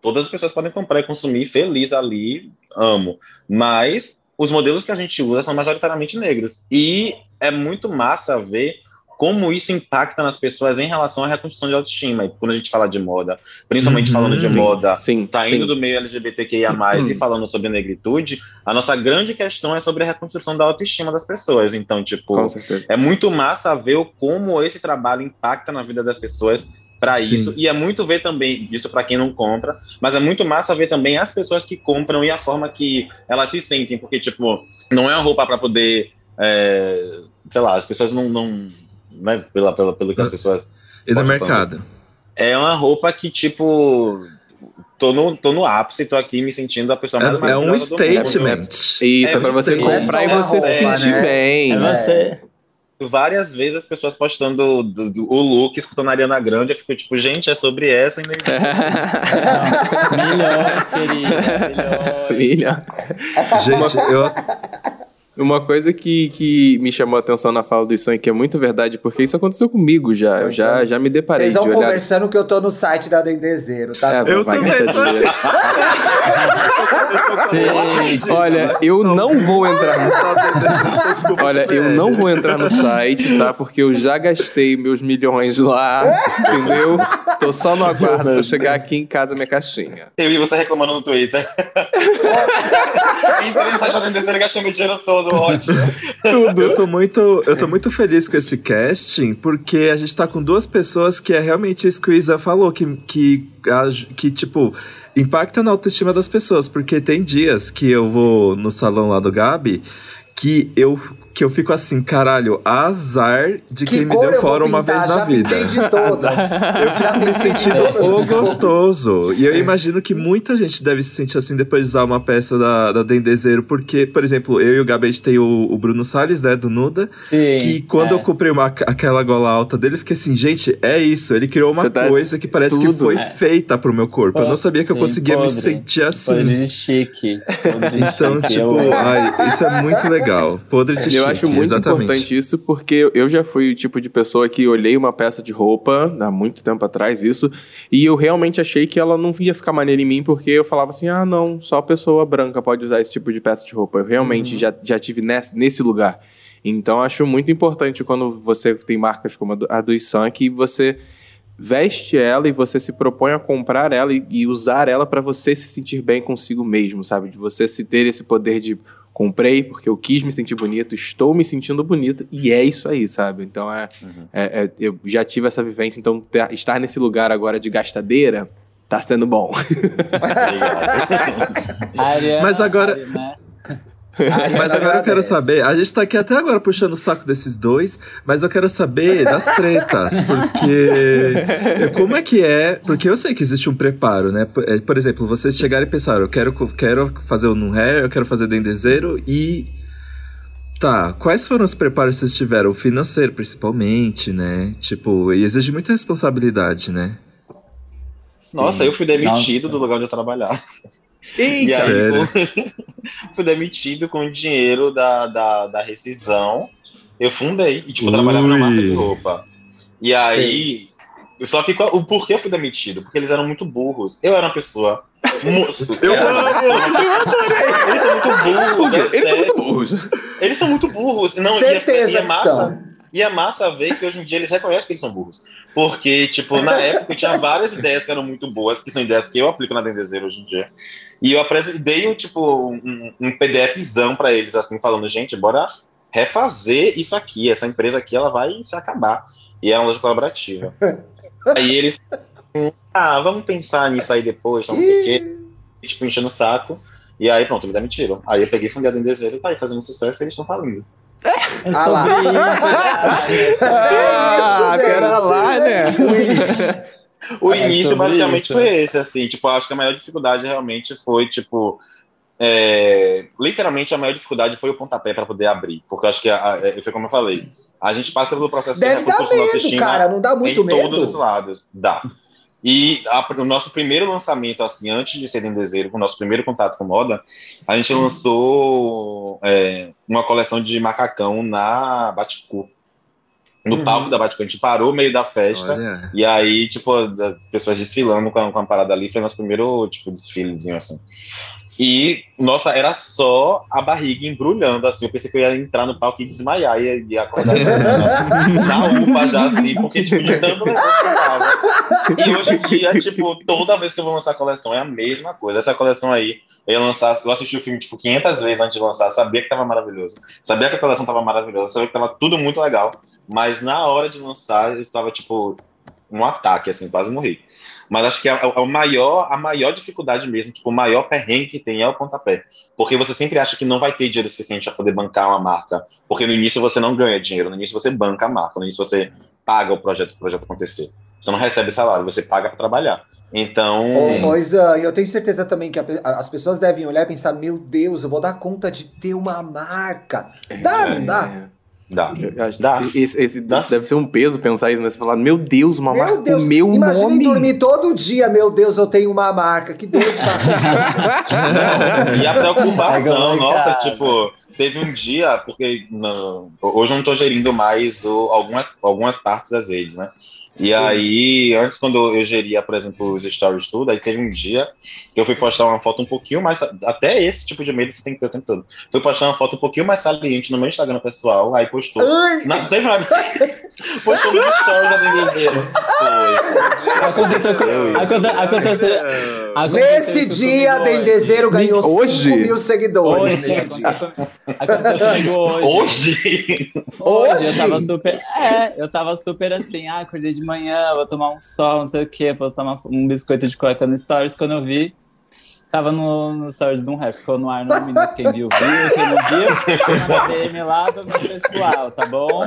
Speaker 5: Todas as pessoas podem comprar e consumir feliz ali, amo. Mas os modelos que a gente usa são majoritariamente negros. E é muito massa ver como isso impacta nas pessoas em relação à reconstrução de autoestima. E quando a gente fala de moda, principalmente uhum, falando de sim, moda, sim, saindo sim. do meio LGBTQIA+, uhum. e falando sobre negritude, a nossa grande questão é sobre a reconstrução da autoestima das pessoas. Então, tipo, é muito massa ver como esse trabalho impacta na vida das pessoas para isso. E é muito ver também, isso para quem não compra, mas é muito massa ver também as pessoas que compram e a forma que elas se sentem, porque, tipo, não é uma roupa para poder. É, sei lá, as pessoas não. não né, pela, pela, pelo que as pessoas.
Speaker 1: E do mercado.
Speaker 5: É uma roupa que, tipo. Tô no, tô no ápice, tô aqui me sentindo a pessoa mais
Speaker 1: É, é um statement.
Speaker 3: Isso, é, é para você comprar e você se sentir né? bem.
Speaker 4: É você
Speaker 5: várias vezes as pessoas postando do, do, o look, escutando a Ariana Grande, eu fico tipo, gente, é sobre essa ainda.
Speaker 4: milhões, querida, milhões.
Speaker 1: Gente, eu,
Speaker 3: uma coisa que, que me chamou a atenção na fala do Isan, que é muito verdade, porque isso aconteceu comigo já. Eu já, já me deparei.
Speaker 2: Vocês vão de conversando que eu tô no site da Dendezeiro, tá?
Speaker 1: É, eu também.
Speaker 3: Sim. Olha, eu não vou entrar no Olha, eu não vou entrar no site, tá? Porque eu já gastei meus milhões lá, entendeu? Tô só no aguardo pra chegar aqui em casa minha caixinha.
Speaker 5: Eu vi você reclamando no Twitter. Entrei no site da Dendezeiro e gastei meu dinheiro todo tudo ótimo.
Speaker 1: Tudo. Eu tô muito, eu tô muito feliz com esse casting, porque a gente tá com duas pessoas que é realmente isso que o Isa falou, que, que, que tipo, impacta na autoestima das pessoas, porque tem dias que eu vou no salão lá do Gabi que eu que eu fico assim, caralho, azar de que quem me deu fora uma vez na vida.
Speaker 2: de todas.
Speaker 1: eu fico me sentindo o gostoso. E eu imagino que muita gente deve se sentir assim depois de usar uma peça da, da Dendezeiro, porque, por exemplo, eu e o Gabi, a gente tem o, o Bruno Salles, né, do Nuda, Sim, que quando é. eu comprei uma, aquela gola alta dele, eu fiquei assim, gente, é isso. Ele criou uma coisa que parece tudo. que foi é. feita pro meu corpo. Pô, eu não sabia que Sim, eu conseguia podre. me sentir assim.
Speaker 4: Podre de chique.
Speaker 1: Podre de então, chique. tipo, eu... ai, isso é muito legal. Podre de chique
Speaker 3: acho muito exatamente. importante isso, porque eu já fui o tipo de pessoa que olhei uma peça de roupa, há muito tempo atrás, isso, e eu realmente achei que ela não ia ficar maneira em mim, porque eu falava assim, ah, não, só pessoa branca pode usar esse tipo de peça de roupa. Eu realmente uhum. já, já tive nesse, nesse lugar. Então, acho muito importante quando você tem marcas como a do Isan, que você veste ela e você se propõe a comprar ela e, e usar ela para você se sentir bem consigo mesmo, sabe? De você se ter esse poder de comprei porque eu quis me sentir bonito, estou me sentindo bonito e é isso aí, sabe? Então é, uhum. é, é eu já tive essa vivência, então ter, estar nesse lugar agora de gastadeira tá sendo bom.
Speaker 1: Mas agora mas agora eu quero saber, a gente tá aqui até agora puxando o saco desses dois, mas eu quero saber das tretas, porque como é que é, porque eu sei que existe um preparo, né? É, por exemplo, vocês chegaram e pensaram, eu quero, quero fazer o no hair, eu quero fazer dendezeiro e Tá, quais foram os preparos que vocês tiveram? O financeiro, principalmente, né? Tipo, e exige muita responsabilidade, né?
Speaker 5: Nossa, Sim. eu fui demitido Nossa. do lugar onde eu trabalhar.
Speaker 1: Eita! E
Speaker 5: aí, fui demitido com o dinheiro da, da, da rescisão. Eu fundei, e tipo, eu trabalhava na marca de roupa. E aí. Sim. Só que o porquê eu fui demitido? Porque eles eram muito burros. Eu era uma pessoa.
Speaker 1: eu amo!
Speaker 5: Eles são muito burros. É
Speaker 3: eles são muito burros.
Speaker 5: Eles são muito burros. Não,
Speaker 2: Certeza
Speaker 5: e é,
Speaker 2: e é massa,
Speaker 5: E é massa ver que hoje em dia eles reconhecem que eles são burros. Porque, tipo, na época eu tinha várias ideias que eram muito boas, que são ideias que eu aplico na Dendezeira hoje em dia. E eu dei, tipo, um, um PDFzão para eles, assim, falando, gente, bora refazer isso aqui. Essa empresa aqui, ela vai se acabar. E é uma loja colaborativa. aí eles, ah, vamos pensar nisso aí depois, não sei o quê. Tipo, enchendo o saco. E aí, pronto, me demitiram. Aí eu peguei, fundei a Dendezeira e tá aí fazendo sucesso e eles estão falando.
Speaker 4: É ah lá. isso.
Speaker 3: ah, pera lá, né?
Speaker 5: O é início basicamente isso. foi esse, assim, tipo, acho que a maior dificuldade realmente foi, tipo, é, literalmente a maior dificuldade foi o pontapé para poder abrir, porque acho que a, a, foi como eu falei, A gente passa pelo processo
Speaker 2: Deve
Speaker 5: de
Speaker 2: dar
Speaker 5: reconstrução da
Speaker 2: medo, cara. Não dá muito
Speaker 5: em
Speaker 2: medo.
Speaker 5: todos os lados. Dá. E a- o nosso primeiro lançamento, assim, antes de ser Dendezeiro, com o nosso primeiro contato com moda, a gente lançou é, uma coleção de macacão na Baticu. No
Speaker 2: Uhum.
Speaker 5: palco da Baticu. A gente parou no meio da festa.
Speaker 1: Olha.
Speaker 5: E aí, tipo, as pessoas desfilando com a, com a parada ali, foi nosso primeiro, tipo, desfilezinho, assim. E, nossa, era só a barriga embrulhando, assim. Eu pensei que eu ia entrar no palco e desmaiar e ia acordar na UPA já, assim, porque, tipo, de tanto. E hoje em dia, tipo, toda vez que eu vou lançar a coleção é a mesma coisa. Essa coleção aí, eu ia lançar, eu assisti o filme, tipo, 500 vezes antes de lançar, sabia que tava maravilhoso. Sabia que a coleção tava maravilhosa, sabia que tava tudo muito legal. Mas na hora de lançar, eu tava, tipo, um ataque, assim, quase morri. Mas acho que a, a, maior, a maior dificuldade mesmo, tipo, o maior perrengue que tem é o pontapé. Porque você sempre acha que não vai ter dinheiro suficiente para poder bancar uma marca. Porque no início você não ganha dinheiro, no início você banca a marca, no início você paga o projeto para o projeto acontecer. Você não recebe salário, você paga para trabalhar. Então.
Speaker 2: Ô, ô, Isan, eu tenho certeza também que a as pessoas devem olhar e pensar: meu Deus, eu vou dar conta de ter uma marca. Dá, não dá?
Speaker 5: Dá.
Speaker 3: Eu acho
Speaker 5: Dá.
Speaker 3: que Esse, esse-
Speaker 5: Dá.
Speaker 3: isso deve ser um peso pensar isso, né? Você falar, meu Deus, uma marca
Speaker 2: Meu Deus,
Speaker 3: com meu
Speaker 2: imagine
Speaker 3: nome.
Speaker 2: dormir todo dia, meu Deus, eu tenho uma marca. Que dor de barriga.
Speaker 5: E a preocupação,
Speaker 4: Agora,
Speaker 5: nossa, tipo, teve um dia, porque não, hoje eu não tô gerindo mais o- algumas, algumas partes das redes, né? E aí, antes, quando eu geria, por exemplo, os stories tudo, aí teve um dia que eu fui postar uma foto um pouquinho mais. Até esse tipo de medo você tem que ter o tempo todo. Fui postar uma foto um pouquinho mais saliente no meu Instagram pessoal, aí postou.
Speaker 2: Ai,
Speaker 5: Não, teve uma. postou nos stories Dendezeiro. Foi.
Speaker 4: Aconteceu aconteceu, aconteceu
Speaker 2: nesse dia. Dendezeiro ganhou
Speaker 3: Hoje?
Speaker 2: 5 mil seguidores
Speaker 4: Hoje,
Speaker 2: nesse dia.
Speaker 4: aconteceu comigo hoje.
Speaker 5: Hoje?
Speaker 4: Hoje
Speaker 2: Hoje?
Speaker 4: eu tava super. É, eu tava super assim, ah, acordei de manhã, vou tomar um sol, não sei o quê, postar uma- um biscoito de cueca no Stories. Quando eu vi, tava no, no Stories de um rap, ficou no ar no minuto. Quem viu, viu, quem não viu, foi na DM lá do meu pessoal, tá bom?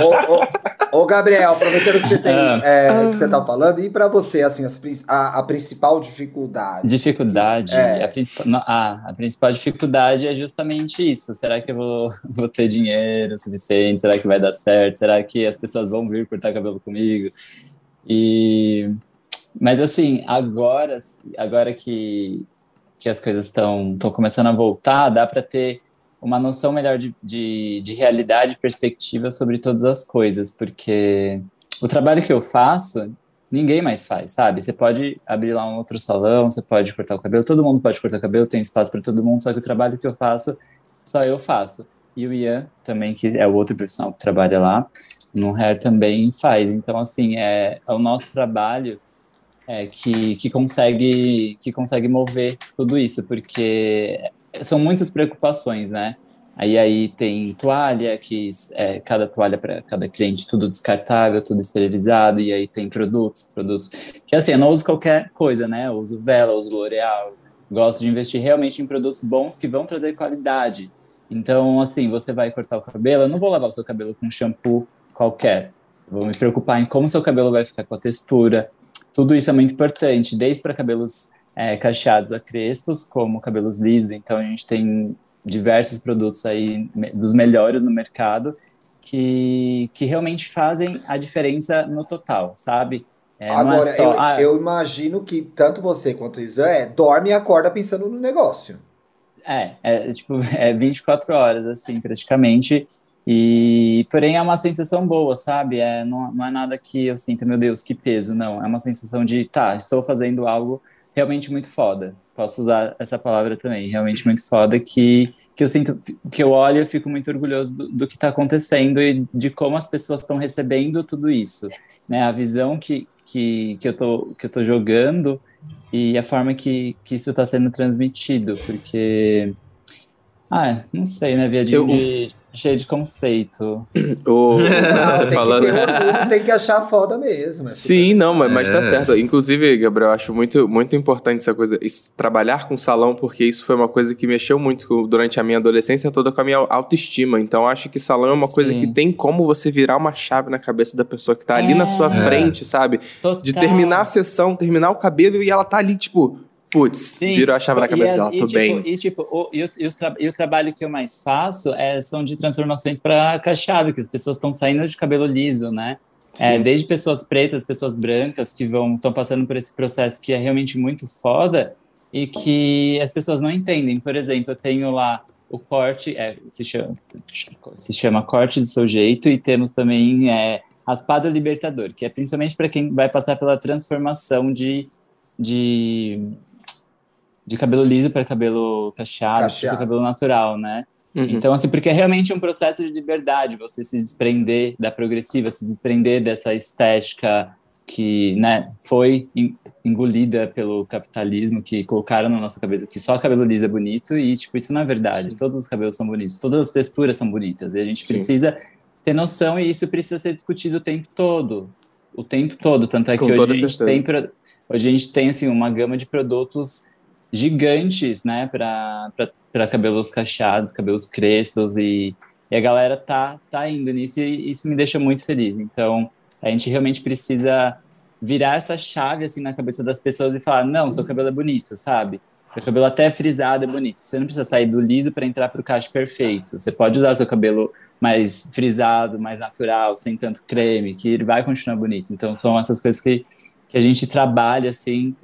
Speaker 2: ô, ô, ô, Gabriel, aproveitando que você tem,
Speaker 4: Ah.
Speaker 2: é, que você tá falando, e pra você, assim, as a, a principal dificuldade?
Speaker 4: Dificuldade,
Speaker 2: É.
Speaker 4: a, principal, não, ah, a principal dificuldade é justamente isso. Será que eu vou, vou ter dinheiro suficiente? Será que vai dar certo? Será que as pessoas vão vir cortar cabelo comigo? E mas assim, agora, agora que, que as coisas estão começando a voltar, dá para ter uma noção melhor de, de, de realidade e perspectiva sobre todas as coisas, porque o trabalho que eu faço, ninguém mais faz, sabe? Você pode abrir lá um outro salão, você pode cortar o cabelo, todo mundo pode cortar o cabelo, tem espaço para todo mundo, só que o trabalho que eu faço, só eu faço. E o Ian também, que é o outro profissional que trabalha lá, no Hair também faz. Então, assim, é, é o nosso trabalho é, que, que, consegue, que consegue mover tudo isso, porque são muitas preocupações, né? Aí aí tem toalha, que é, cada toalha para cada cliente, tudo descartável, tudo esterilizado, e aí tem produtos, produtos que assim, eu não uso qualquer coisa, né? Eu uso vela, uso L'Oreal, gosto de investir realmente em produtos bons que vão trazer qualidade. Então, assim, você vai cortar o cabelo, eu não vou lavar o seu cabelo com shampoo qualquer. Eu vou me preocupar em como seu cabelo vai ficar com a textura. Tudo isso é muito importante, desde para cabelos é, cacheados a crespos, como cabelos lisos. Então, a gente tem diversos produtos aí dos melhores no mercado que, que realmente fazem a diferença no total, sabe?
Speaker 2: É, Agora,
Speaker 4: é só,
Speaker 2: eu,
Speaker 4: ah,
Speaker 2: eu, imagino que tanto você quanto o Isan é, dorme e acorda pensando no negócio.
Speaker 4: É, é tipo, é 24 horas, assim, praticamente. E, porém, é uma sensação boa, sabe? É, não, não é nada que eu sinta, meu Deus, que peso, não. É uma sensação de, tá, estou fazendo algo realmente muito foda. Posso usar essa palavra também, realmente muito foda, que, que eu sinto, que eu olho e fico muito orgulhoso do, do que está acontecendo e de como as pessoas estão recebendo tudo isso. Né? A visão que, que, que, eu tô, que eu tô jogando e a forma que, que isso está sendo transmitido, porque... Ah, não sei, né, viadinho
Speaker 3: Eu-
Speaker 4: de, cheio de conceito.
Speaker 3: O,
Speaker 2: Ah,
Speaker 3: você
Speaker 2: tem
Speaker 3: falando.
Speaker 2: que ter orgulho, tem que achar foda mesmo. é super-
Speaker 3: Sim, não, mas, mas tá
Speaker 1: É.
Speaker 3: certo. Inclusive, Gabriel, eu acho muito, muito importante essa coisa, esse- trabalhar com salão, porque isso foi uma coisa que mexeu muito com- durante a minha adolescência toda com a minha autoestima. Então, acho que salão é uma coisa
Speaker 4: Sim.
Speaker 3: que tem como você virar uma chave na cabeça da pessoa que tá ali
Speaker 4: É.
Speaker 3: na sua frente, sabe?
Speaker 4: Total.
Speaker 3: De terminar a sessão, terminar o cabelo e ela tá ali, tipo, putz, virou a chave na cabeça dela, tô
Speaker 4: e, tipo,
Speaker 3: bem.
Speaker 4: E, tipo, o, e, o, e, o e, o, trabalho que eu mais faço é, são de transformações para cacheado, que as pessoas estão saindo de cabelo liso, né? É, desde pessoas pretas, pessoas brancas que vão estão passando por esse processo que é realmente muito foda e que as pessoas não entendem. Por exemplo, eu tenho lá o corte, é, se, chama, se chama corte do seu jeito, e temos também é, raspado libertador, que é principalmente para quem vai passar pela transformação de, de de cabelo liso para cabelo cacheado, cacheado. cabelo natural, né? Uhum. Então, assim, porque é realmente um processo de liberdade, você se desprender da progressiva, se desprender dessa estética que, né, foi engolida pelo capitalismo, que colocaram na nossa cabeça que só cabelo liso é bonito, e, tipo, isso não é verdade. Sim. Todos os cabelos são bonitos, todas as texturas são bonitas, e a gente Sim. precisa ter noção, e isso precisa ser discutido o tempo todo. O tempo todo. Tanto é que hoje a, gente tem, hoje a gente tem, assim, uma gama de produtos gigantes, né, para cabelos cacheados, cabelos crespos e, e, a galera tá, tá indo nisso e isso me deixa muito feliz. Então, a gente realmente precisa virar essa chave assim na cabeça das pessoas e falar: não, seu cabelo é bonito, sabe? Seu cabelo até frisado é bonito. Você não precisa sair do liso para entrar para o cacho perfeito. Você pode usar seu cabelo mais frisado, mais natural, sem tanto creme, que ele vai continuar bonito. Então, são essas coisas que que a gente trabalha, assim,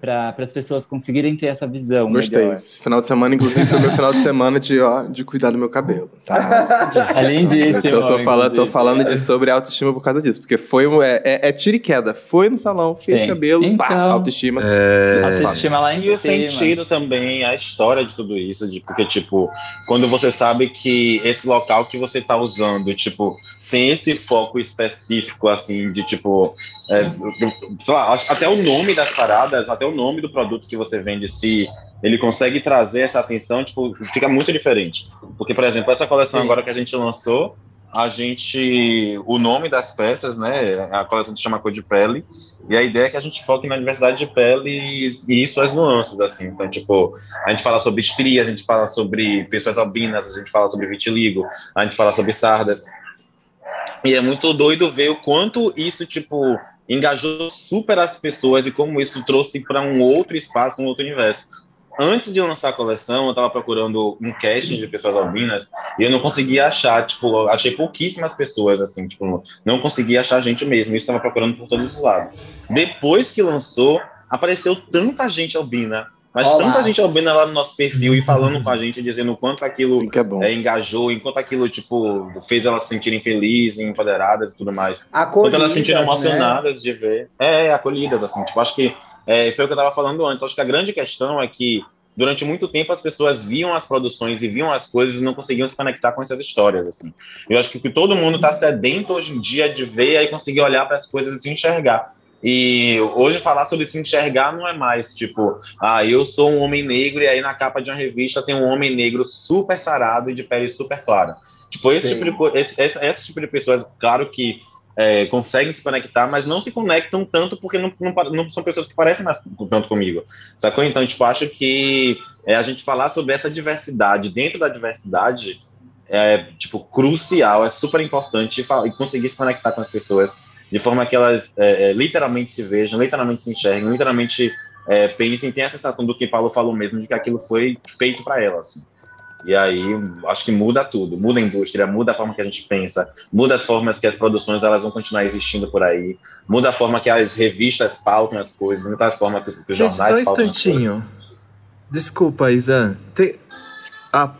Speaker 4: para as pessoas conseguirem ter essa visão.
Speaker 3: Gostei.
Speaker 4: Melhor.
Speaker 3: Esse final de semana, inclusive, foi meu final de semana de, ó, de cuidar do meu cabelo. Tá?
Speaker 4: Além disso,
Speaker 3: eu tô, tô falando, tô falando de sobre autoestima por causa disso, porque foi é, é, é tiro e queda. Foi no salão, fez Sim. cabelo, então, pá, autoestima.
Speaker 4: É... Autoestima lá em
Speaker 5: e cima. E o sentido também, a história de tudo isso, de, porque, tipo, quando você sabe que esse local que você tá usando, tipo, tem esse foco específico, assim, de tipo, é, sei lá, até o nome das paradas, até o nome do produto que você vende, se ele consegue trazer essa atenção, tipo, fica muito diferente. Porque, por exemplo, essa coleção Sim. agora que a gente lançou, a gente, o nome das peças, né, a coleção se chama Cor de Pele, e a ideia é que a gente foque na diversidade de peles e suas nuances, assim. Então, tipo, a gente fala sobre estrias, a gente fala sobre pessoas albinas, a gente fala sobre vitiligo, a gente fala sobre sardas. E é muito doido ver o quanto isso, tipo, engajou super as pessoas e como isso trouxe para um outro espaço, um outro universo. Antes de lançar a coleção, eu estava procurando um casting de pessoas albinas e eu não conseguia achar, tipo, achei pouquíssimas pessoas, assim, tipo, não conseguia achar gente mesmo. Isso estava procurando por todos os lados. Depois que lançou, apareceu tanta gente albina mas Olá. tanta gente albina lá no nosso perfil e falando com a gente, dizendo o quanto aquilo Sim, é é, engajou, enquanto aquilo, tipo, fez elas se sentirem felizes, empoderadas e tudo mais.
Speaker 2: Acolhidas,
Speaker 5: elas se sentiram né? emocionadas né? de ver. É, acolhidas, assim. Tipo, acho que é, foi o que eu tava falando antes. Acho que a grande questão é que durante muito tempo as pessoas viam as produções e viam as coisas e não conseguiam se conectar com essas histórias assim. Eu acho que todo mundo está sedento hoje em dia de ver e conseguir olhar para as coisas e se enxergar. E hoje falar sobre se enxergar não é mais tipo, ah, eu sou um homem negro e aí na capa de uma revista tem um homem negro super sarado e de pele super clara. Tipo, esse, tipo de, esse, esse, esse, tipo de pessoas, claro que é, conseguem se conectar, mas não se conectam tanto porque não, não, não, são pessoas que parecem mais tanto comigo. Sacou? Então, tipo, acho que é, a gente falar sobre essa diversidade dentro da diversidade é, tipo, crucial, é super importante e, e conseguir se conectar com as pessoas de forma que elas é, é, literalmente se vejam, literalmente se enxerguem, literalmente é, pensem, tenham a sensação do que Paulo falou mesmo, de que aquilo foi feito para elas. Assim. E aí, acho que muda tudo, muda a indústria, muda a forma que a gente pensa, muda as formas que as produções elas vão continuar existindo por aí, muda a forma que as revistas pautam as coisas, muda a forma que os, que os jornais
Speaker 1: só um pautam instantinho. Desculpa, Isa. Tem... Ah,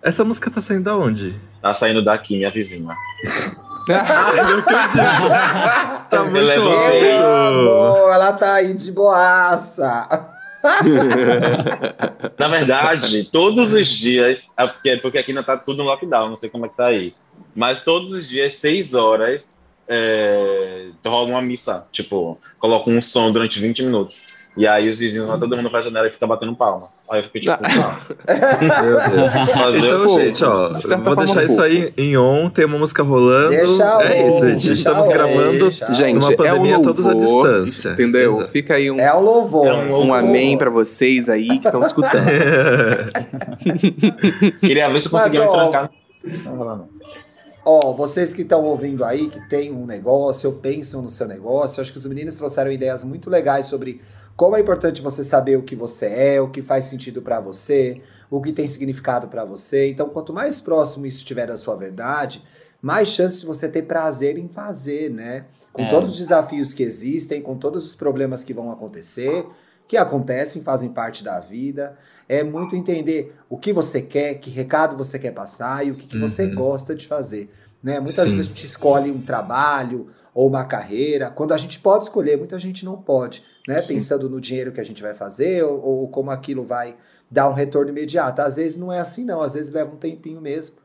Speaker 1: essa música tá saindo da onde?
Speaker 5: Tá saindo daqui, minha vizinha.
Speaker 1: Acredito. tá muito
Speaker 2: louco. Ela tá aí de boaça.
Speaker 5: Na verdade, todos os dias, é porque, porque aqui ainda tá tudo no lockdown, não sei como é que tá aí. Mas todos os dias, seis horas, é, rola uma missa. Tipo, coloca um som durante 20 minutos. E aí os vizinhos lá, todo mundo pra janela e fica batendo palma. Aí eu fiquei tipo, ah.
Speaker 1: Meu Deus. então, gente, ó, vou deixar isso aí em on, tem uma música rolando.
Speaker 2: Deixa
Speaker 1: é isso, gente. Estamos gravando deixa.
Speaker 3: gente,
Speaker 1: uma pandemia
Speaker 3: é um
Speaker 1: todos à distância.
Speaker 3: Entendeu? Exato. Fica aí um,
Speaker 2: é um louvor. É
Speaker 3: um, um amém pra vocês aí que estão escutando.
Speaker 5: Queria ver se eu conseguia me trancar.
Speaker 2: Ó, vocês que estão ouvindo aí, que tem um negócio, ou pensam no seu negócio, acho que os meninos trouxeram ideias muito legais sobre como é importante você saber o que você é, o que faz sentido para você, o que tem significado para você. Então, quanto mais próximo isso estiver da sua verdade, mais chance de você ter prazer em fazer, né? Com é. todos os desafios que existem, com todos os problemas que vão acontecer, que acontecem, fazem parte da vida. É muito entender o que você quer, que recado você quer passar e o que, que uhum. você gosta de fazer. Né? Muitas Sim. vezes a gente escolhe um trabalho ou uma carreira, quando a gente pode escolher, muita gente não pode, né? Pensando no dinheiro que a gente vai fazer ou, ou como aquilo vai dar um retorno imediato. Às vezes não é assim, não, às vezes leva um tempinho mesmo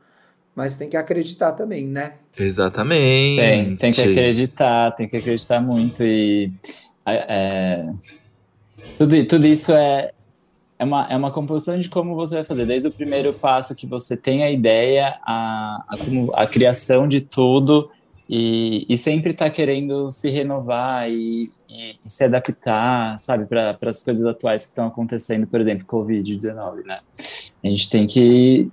Speaker 2: mas tem que acreditar também, né?
Speaker 1: Exatamente.
Speaker 4: Tem, tem que acreditar, tem que acreditar muito e é, tudo, tudo isso é, é, uma, é uma composição de como você vai fazer, desde o primeiro passo que você tem a ideia, a, a, a criação de tudo e, e sempre tá querendo se renovar e, e, e se adaptar, sabe, para as coisas atuais que estão acontecendo, por exemplo, Covid-19, né? A gente tem que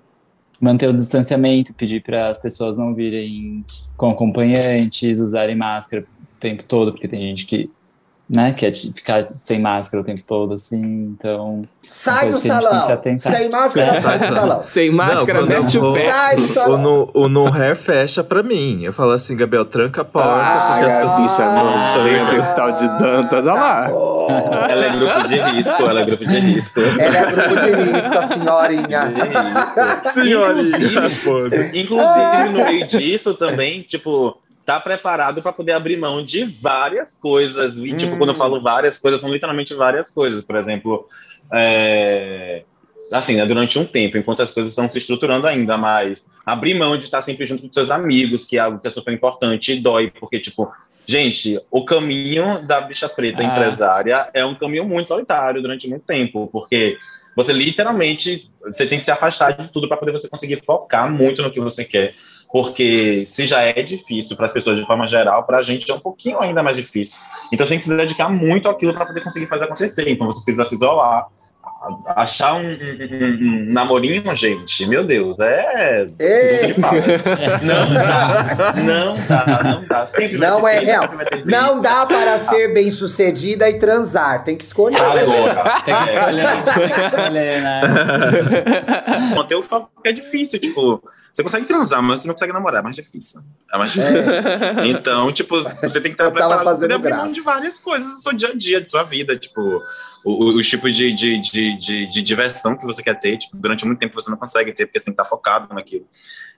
Speaker 4: manter o distanciamento, pedir para as pessoas não virem com acompanhantes, usarem máscara o tempo todo, porque tem gente que né, quer ficar sem máscara o tempo todo, assim, então...
Speaker 2: Sai do salão! Sem máscara, sai do salão!
Speaker 3: Sem máscara, não, mete o pé! Sai do
Speaker 1: salão! O no, o no hair fecha pra mim. Eu falo assim, Gabriel, tranca a porta, ah, porque as pessoas...
Speaker 3: Bicha esse tal de Dantas, olha lá!
Speaker 5: Ela é grupo de risco, ela é grupo de risco.
Speaker 2: Ela é grupo de risco, a senhorinha.
Speaker 5: senhorinha, Inclusive, inclusive no meio disso também, tipo tá preparado para poder abrir mão de várias coisas. E, tipo, quando eu hum. falo várias coisas, são literalmente várias coisas. Por exemplo, é, assim, né, durante um tempo, enquanto as coisas estão se estruturando ainda, mas abrir mão de estar sempre junto com seus amigos, que é algo que é super importante e dói, porque, tipo, gente, o caminho da bicha preta ah. empresária é um caminho muito solitário durante muito tempo, porque você literalmente você tem que se afastar de tudo para poder você conseguir focar muito no que você quer porque se já é difícil para as pessoas de forma geral, para a gente é um pouquinho ainda mais difícil. Então você tem que se dedicar muito àquilo para poder conseguir fazer acontecer. Então você precisa se isolar, achar um, um, um, namorinho, gente, meu Deus, é. Não dá, não dá, não dá. Sempre
Speaker 2: não é real. Não dá para ser bem sucedida e transar. Tem que escolher.
Speaker 4: Agora. Tem que escolher. Tem que escolher, né?
Speaker 5: Manter o foco é difícil, tipo. Você consegue transar, mas você não consegue namorar, é mais difícil. É mais difícil. É. Então, tipo, você tem que estar preparado para abrir mão de várias coisas do seu dia a dia, de sua vida, tipo, os tipos de, de, de, de, de diversão que você quer ter, tipo, durante muito tempo você não consegue ter, porque você tem que estar focado naquilo.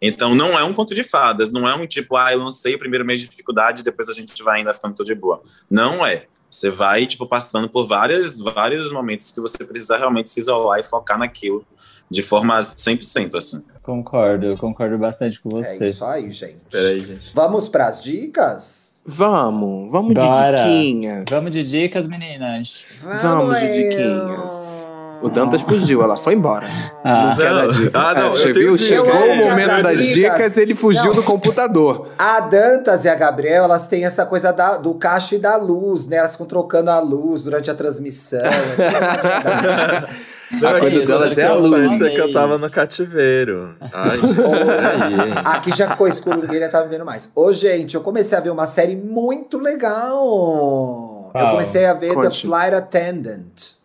Speaker 5: Então, não é um conto de fadas, não é um tipo, ah, eu lancei o primeiro mês de dificuldade, depois a gente vai ainda ficando tudo de boa. Não é. Você vai, tipo, passando por vários, vários momentos que você precisa realmente se isolar e focar naquilo de forma 100%, assim.
Speaker 4: Concordo, concordo bastante com você.
Speaker 2: É isso aí, gente.
Speaker 1: Peraí, gente.
Speaker 2: Vamos para as dicas?
Speaker 3: Vamos, vamos Bora. de diquinhas.
Speaker 4: Vamos de dicas, meninas.
Speaker 3: Vamos, vamos de diquinhas. O Dantas fugiu, ela foi embora. Ah. Não quer dar dica. Ah, não, é, você viu? Chegou o momento das dicas, ele fugiu não. do computador.
Speaker 2: A Dantas e a Gabriel, elas têm essa coisa da, do cacho e da luz, né? Elas ficam trocando a luz durante a transmissão.
Speaker 1: Não, a coisa delas é a luz. Parecia que eu tava no cativeiro. Ai,
Speaker 2: gente, Aqui já ficou escuro, ninguém já tava vendo mais. Ô, gente, eu comecei a ver uma série muito legal. Eu comecei a ver Conte. The Flight Attendant.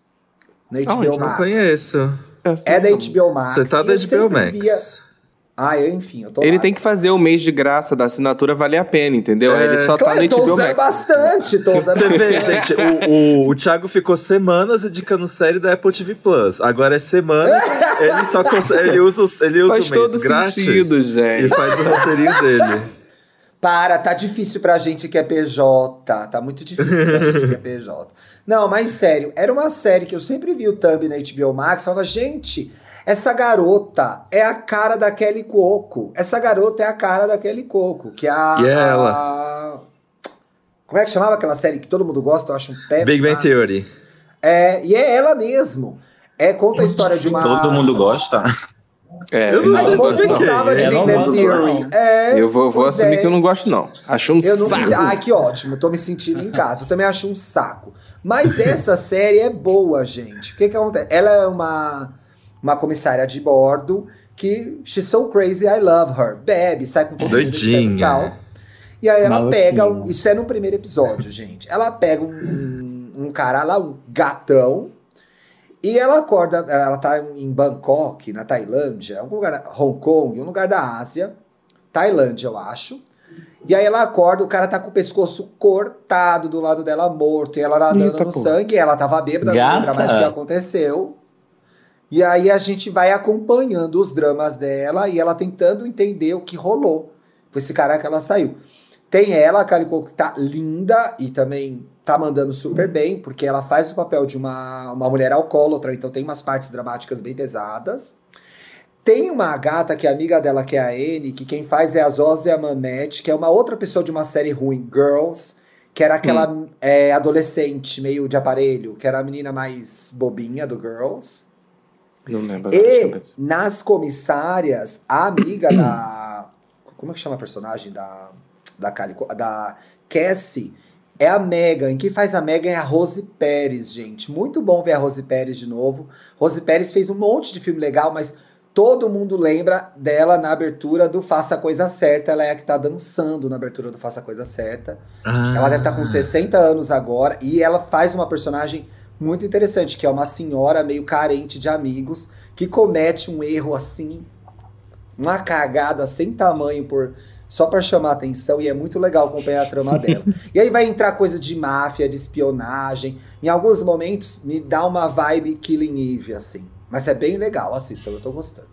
Speaker 2: No HBO Max.
Speaker 1: Não conheço.
Speaker 2: É da HBO Max.
Speaker 1: Você tá da HBO Max. Via...
Speaker 2: Ah, eu, enfim, eu tô
Speaker 3: Ele
Speaker 2: lá.
Speaker 3: tem que fazer o mês de graça da assinatura valer a pena, entendeu? É... Ele só tá claro, tá no HBO Max.
Speaker 2: Bastante, tô usando
Speaker 1: Você vê, gente, o, o, o Thiago ficou semanas indicando série da Apple TV Plus. Agora é semana, ele só consegue, ele usa, ele usa faz o mês todo grátis
Speaker 3: sentido, gente.
Speaker 1: e faz o roteirinho dele.
Speaker 2: Para, tá difícil pra gente que é PJ. Tá muito difícil pra gente que é PJ. Não, mas sério, era uma série que eu sempre vi o thumb na HBO Max. Falava, gente, essa garota é a cara da Kelly Coco. Essa garota é a cara da Kelly Coco, que é a.
Speaker 1: E ela? A...
Speaker 2: Como é que chamava aquela série que todo mundo gosta? Eu acho um pé.
Speaker 1: Big Bang Theory.
Speaker 2: É, e é ela mesmo. É, conta a história de uma.
Speaker 5: Todo mundo gosta.
Speaker 1: É, eu não sei se
Speaker 2: gostava de Big Bang Theory. É,
Speaker 3: eu vou, vou assumir é. que eu não gosto, não. Acho um eu saco.
Speaker 2: Não, ah, que ótimo. Tô me sentindo em casa. Eu também acho um saco. Mas essa série é boa, gente. O que que acontece? Ela é uma uma comissária de bordo que she's so crazy, I love her. Bebe, sai com todo mundo e tal. E aí ela pega, um, isso é no primeiro episódio, gente. Ela pega um, um, um cara lá, um gatão, e ela acorda, ela tá em Bangkok, na Tailândia, algum lugar, Hong Kong, um lugar da Ásia, Tailândia, eu acho. E aí ela acorda, o cara tá com o pescoço cortado do lado dela, morto, e ela nadando Eita, no pô. sangue, ela tava bêbada, Gata. não lembra mais o que aconteceu. E aí a gente vai acompanhando os dramas dela e ela tentando entender o que rolou com esse cara que ela saiu. Tem ela, a Calico, que tá linda e também tá mandando super bem, porque ela faz o papel de uma, uma mulher alcoólatra, então tem umas partes dramáticas bem pesadas. Tem uma gata que é amiga dela, que é a Anne, que quem faz é a Zózia Mamete, que é uma outra pessoa de uma série ruim, Girls, que era aquela hum. é, adolescente meio de aparelho, que era a menina mais bobinha do Girls.
Speaker 3: Não lembro.
Speaker 2: E nas comissárias, a amiga da. Como é que chama a personagem da. Da, Cali, da Cassie é a Megan. Quem faz a Megan é a Rose Pérez, gente. Muito bom ver a Rose Pérez de novo. Rose Pérez fez um monte de filme legal, mas todo mundo lembra dela na abertura do Faça a Coisa Certa. Ela é a que tá dançando na abertura do Faça a Coisa Certa. Ah. Ela deve estar tá com 60 anos agora. E ela faz uma personagem muito interessante, que é uma senhora meio carente de amigos, que comete um erro assim, uma cagada sem tamanho por só para chamar atenção e é muito legal acompanhar a trama dela. E aí vai entrar coisa de máfia, de espionagem. Em alguns momentos me dá uma vibe Killing Eve assim, mas é bem legal, assista, eu tô gostando.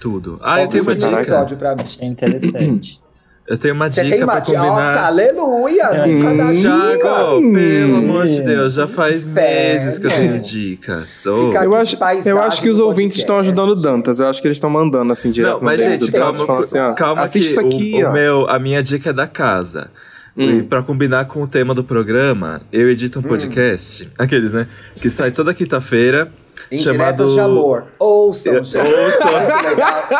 Speaker 1: Tudo. Ah, eu tenho uma dica.
Speaker 2: episódio para mim.
Speaker 4: Achei interessante.
Speaker 1: Eu tenho uma Você dica tem uma pra combinar. Nossa,
Speaker 2: aleluia!
Speaker 1: Hum, Thiago, pelo amor de Deus, já faz Fé, meses que eu tenho dicas.
Speaker 3: Oh. Eu, acho, eu acho que os ouvintes estão ajudando o Dantas. Eu acho que eles estão mandando assim direto.
Speaker 1: Não, mas gente, calma, assim, ó, calma que isso aqui, o, o, meu, a minha dica é da casa. Hum. E pra combinar com o tema do programa, eu edito um hum. podcast, hum. aqueles, né? Que sai toda quinta-feira
Speaker 2: Indiretas chamado... de amor. Ouçam, gente. Ouçam.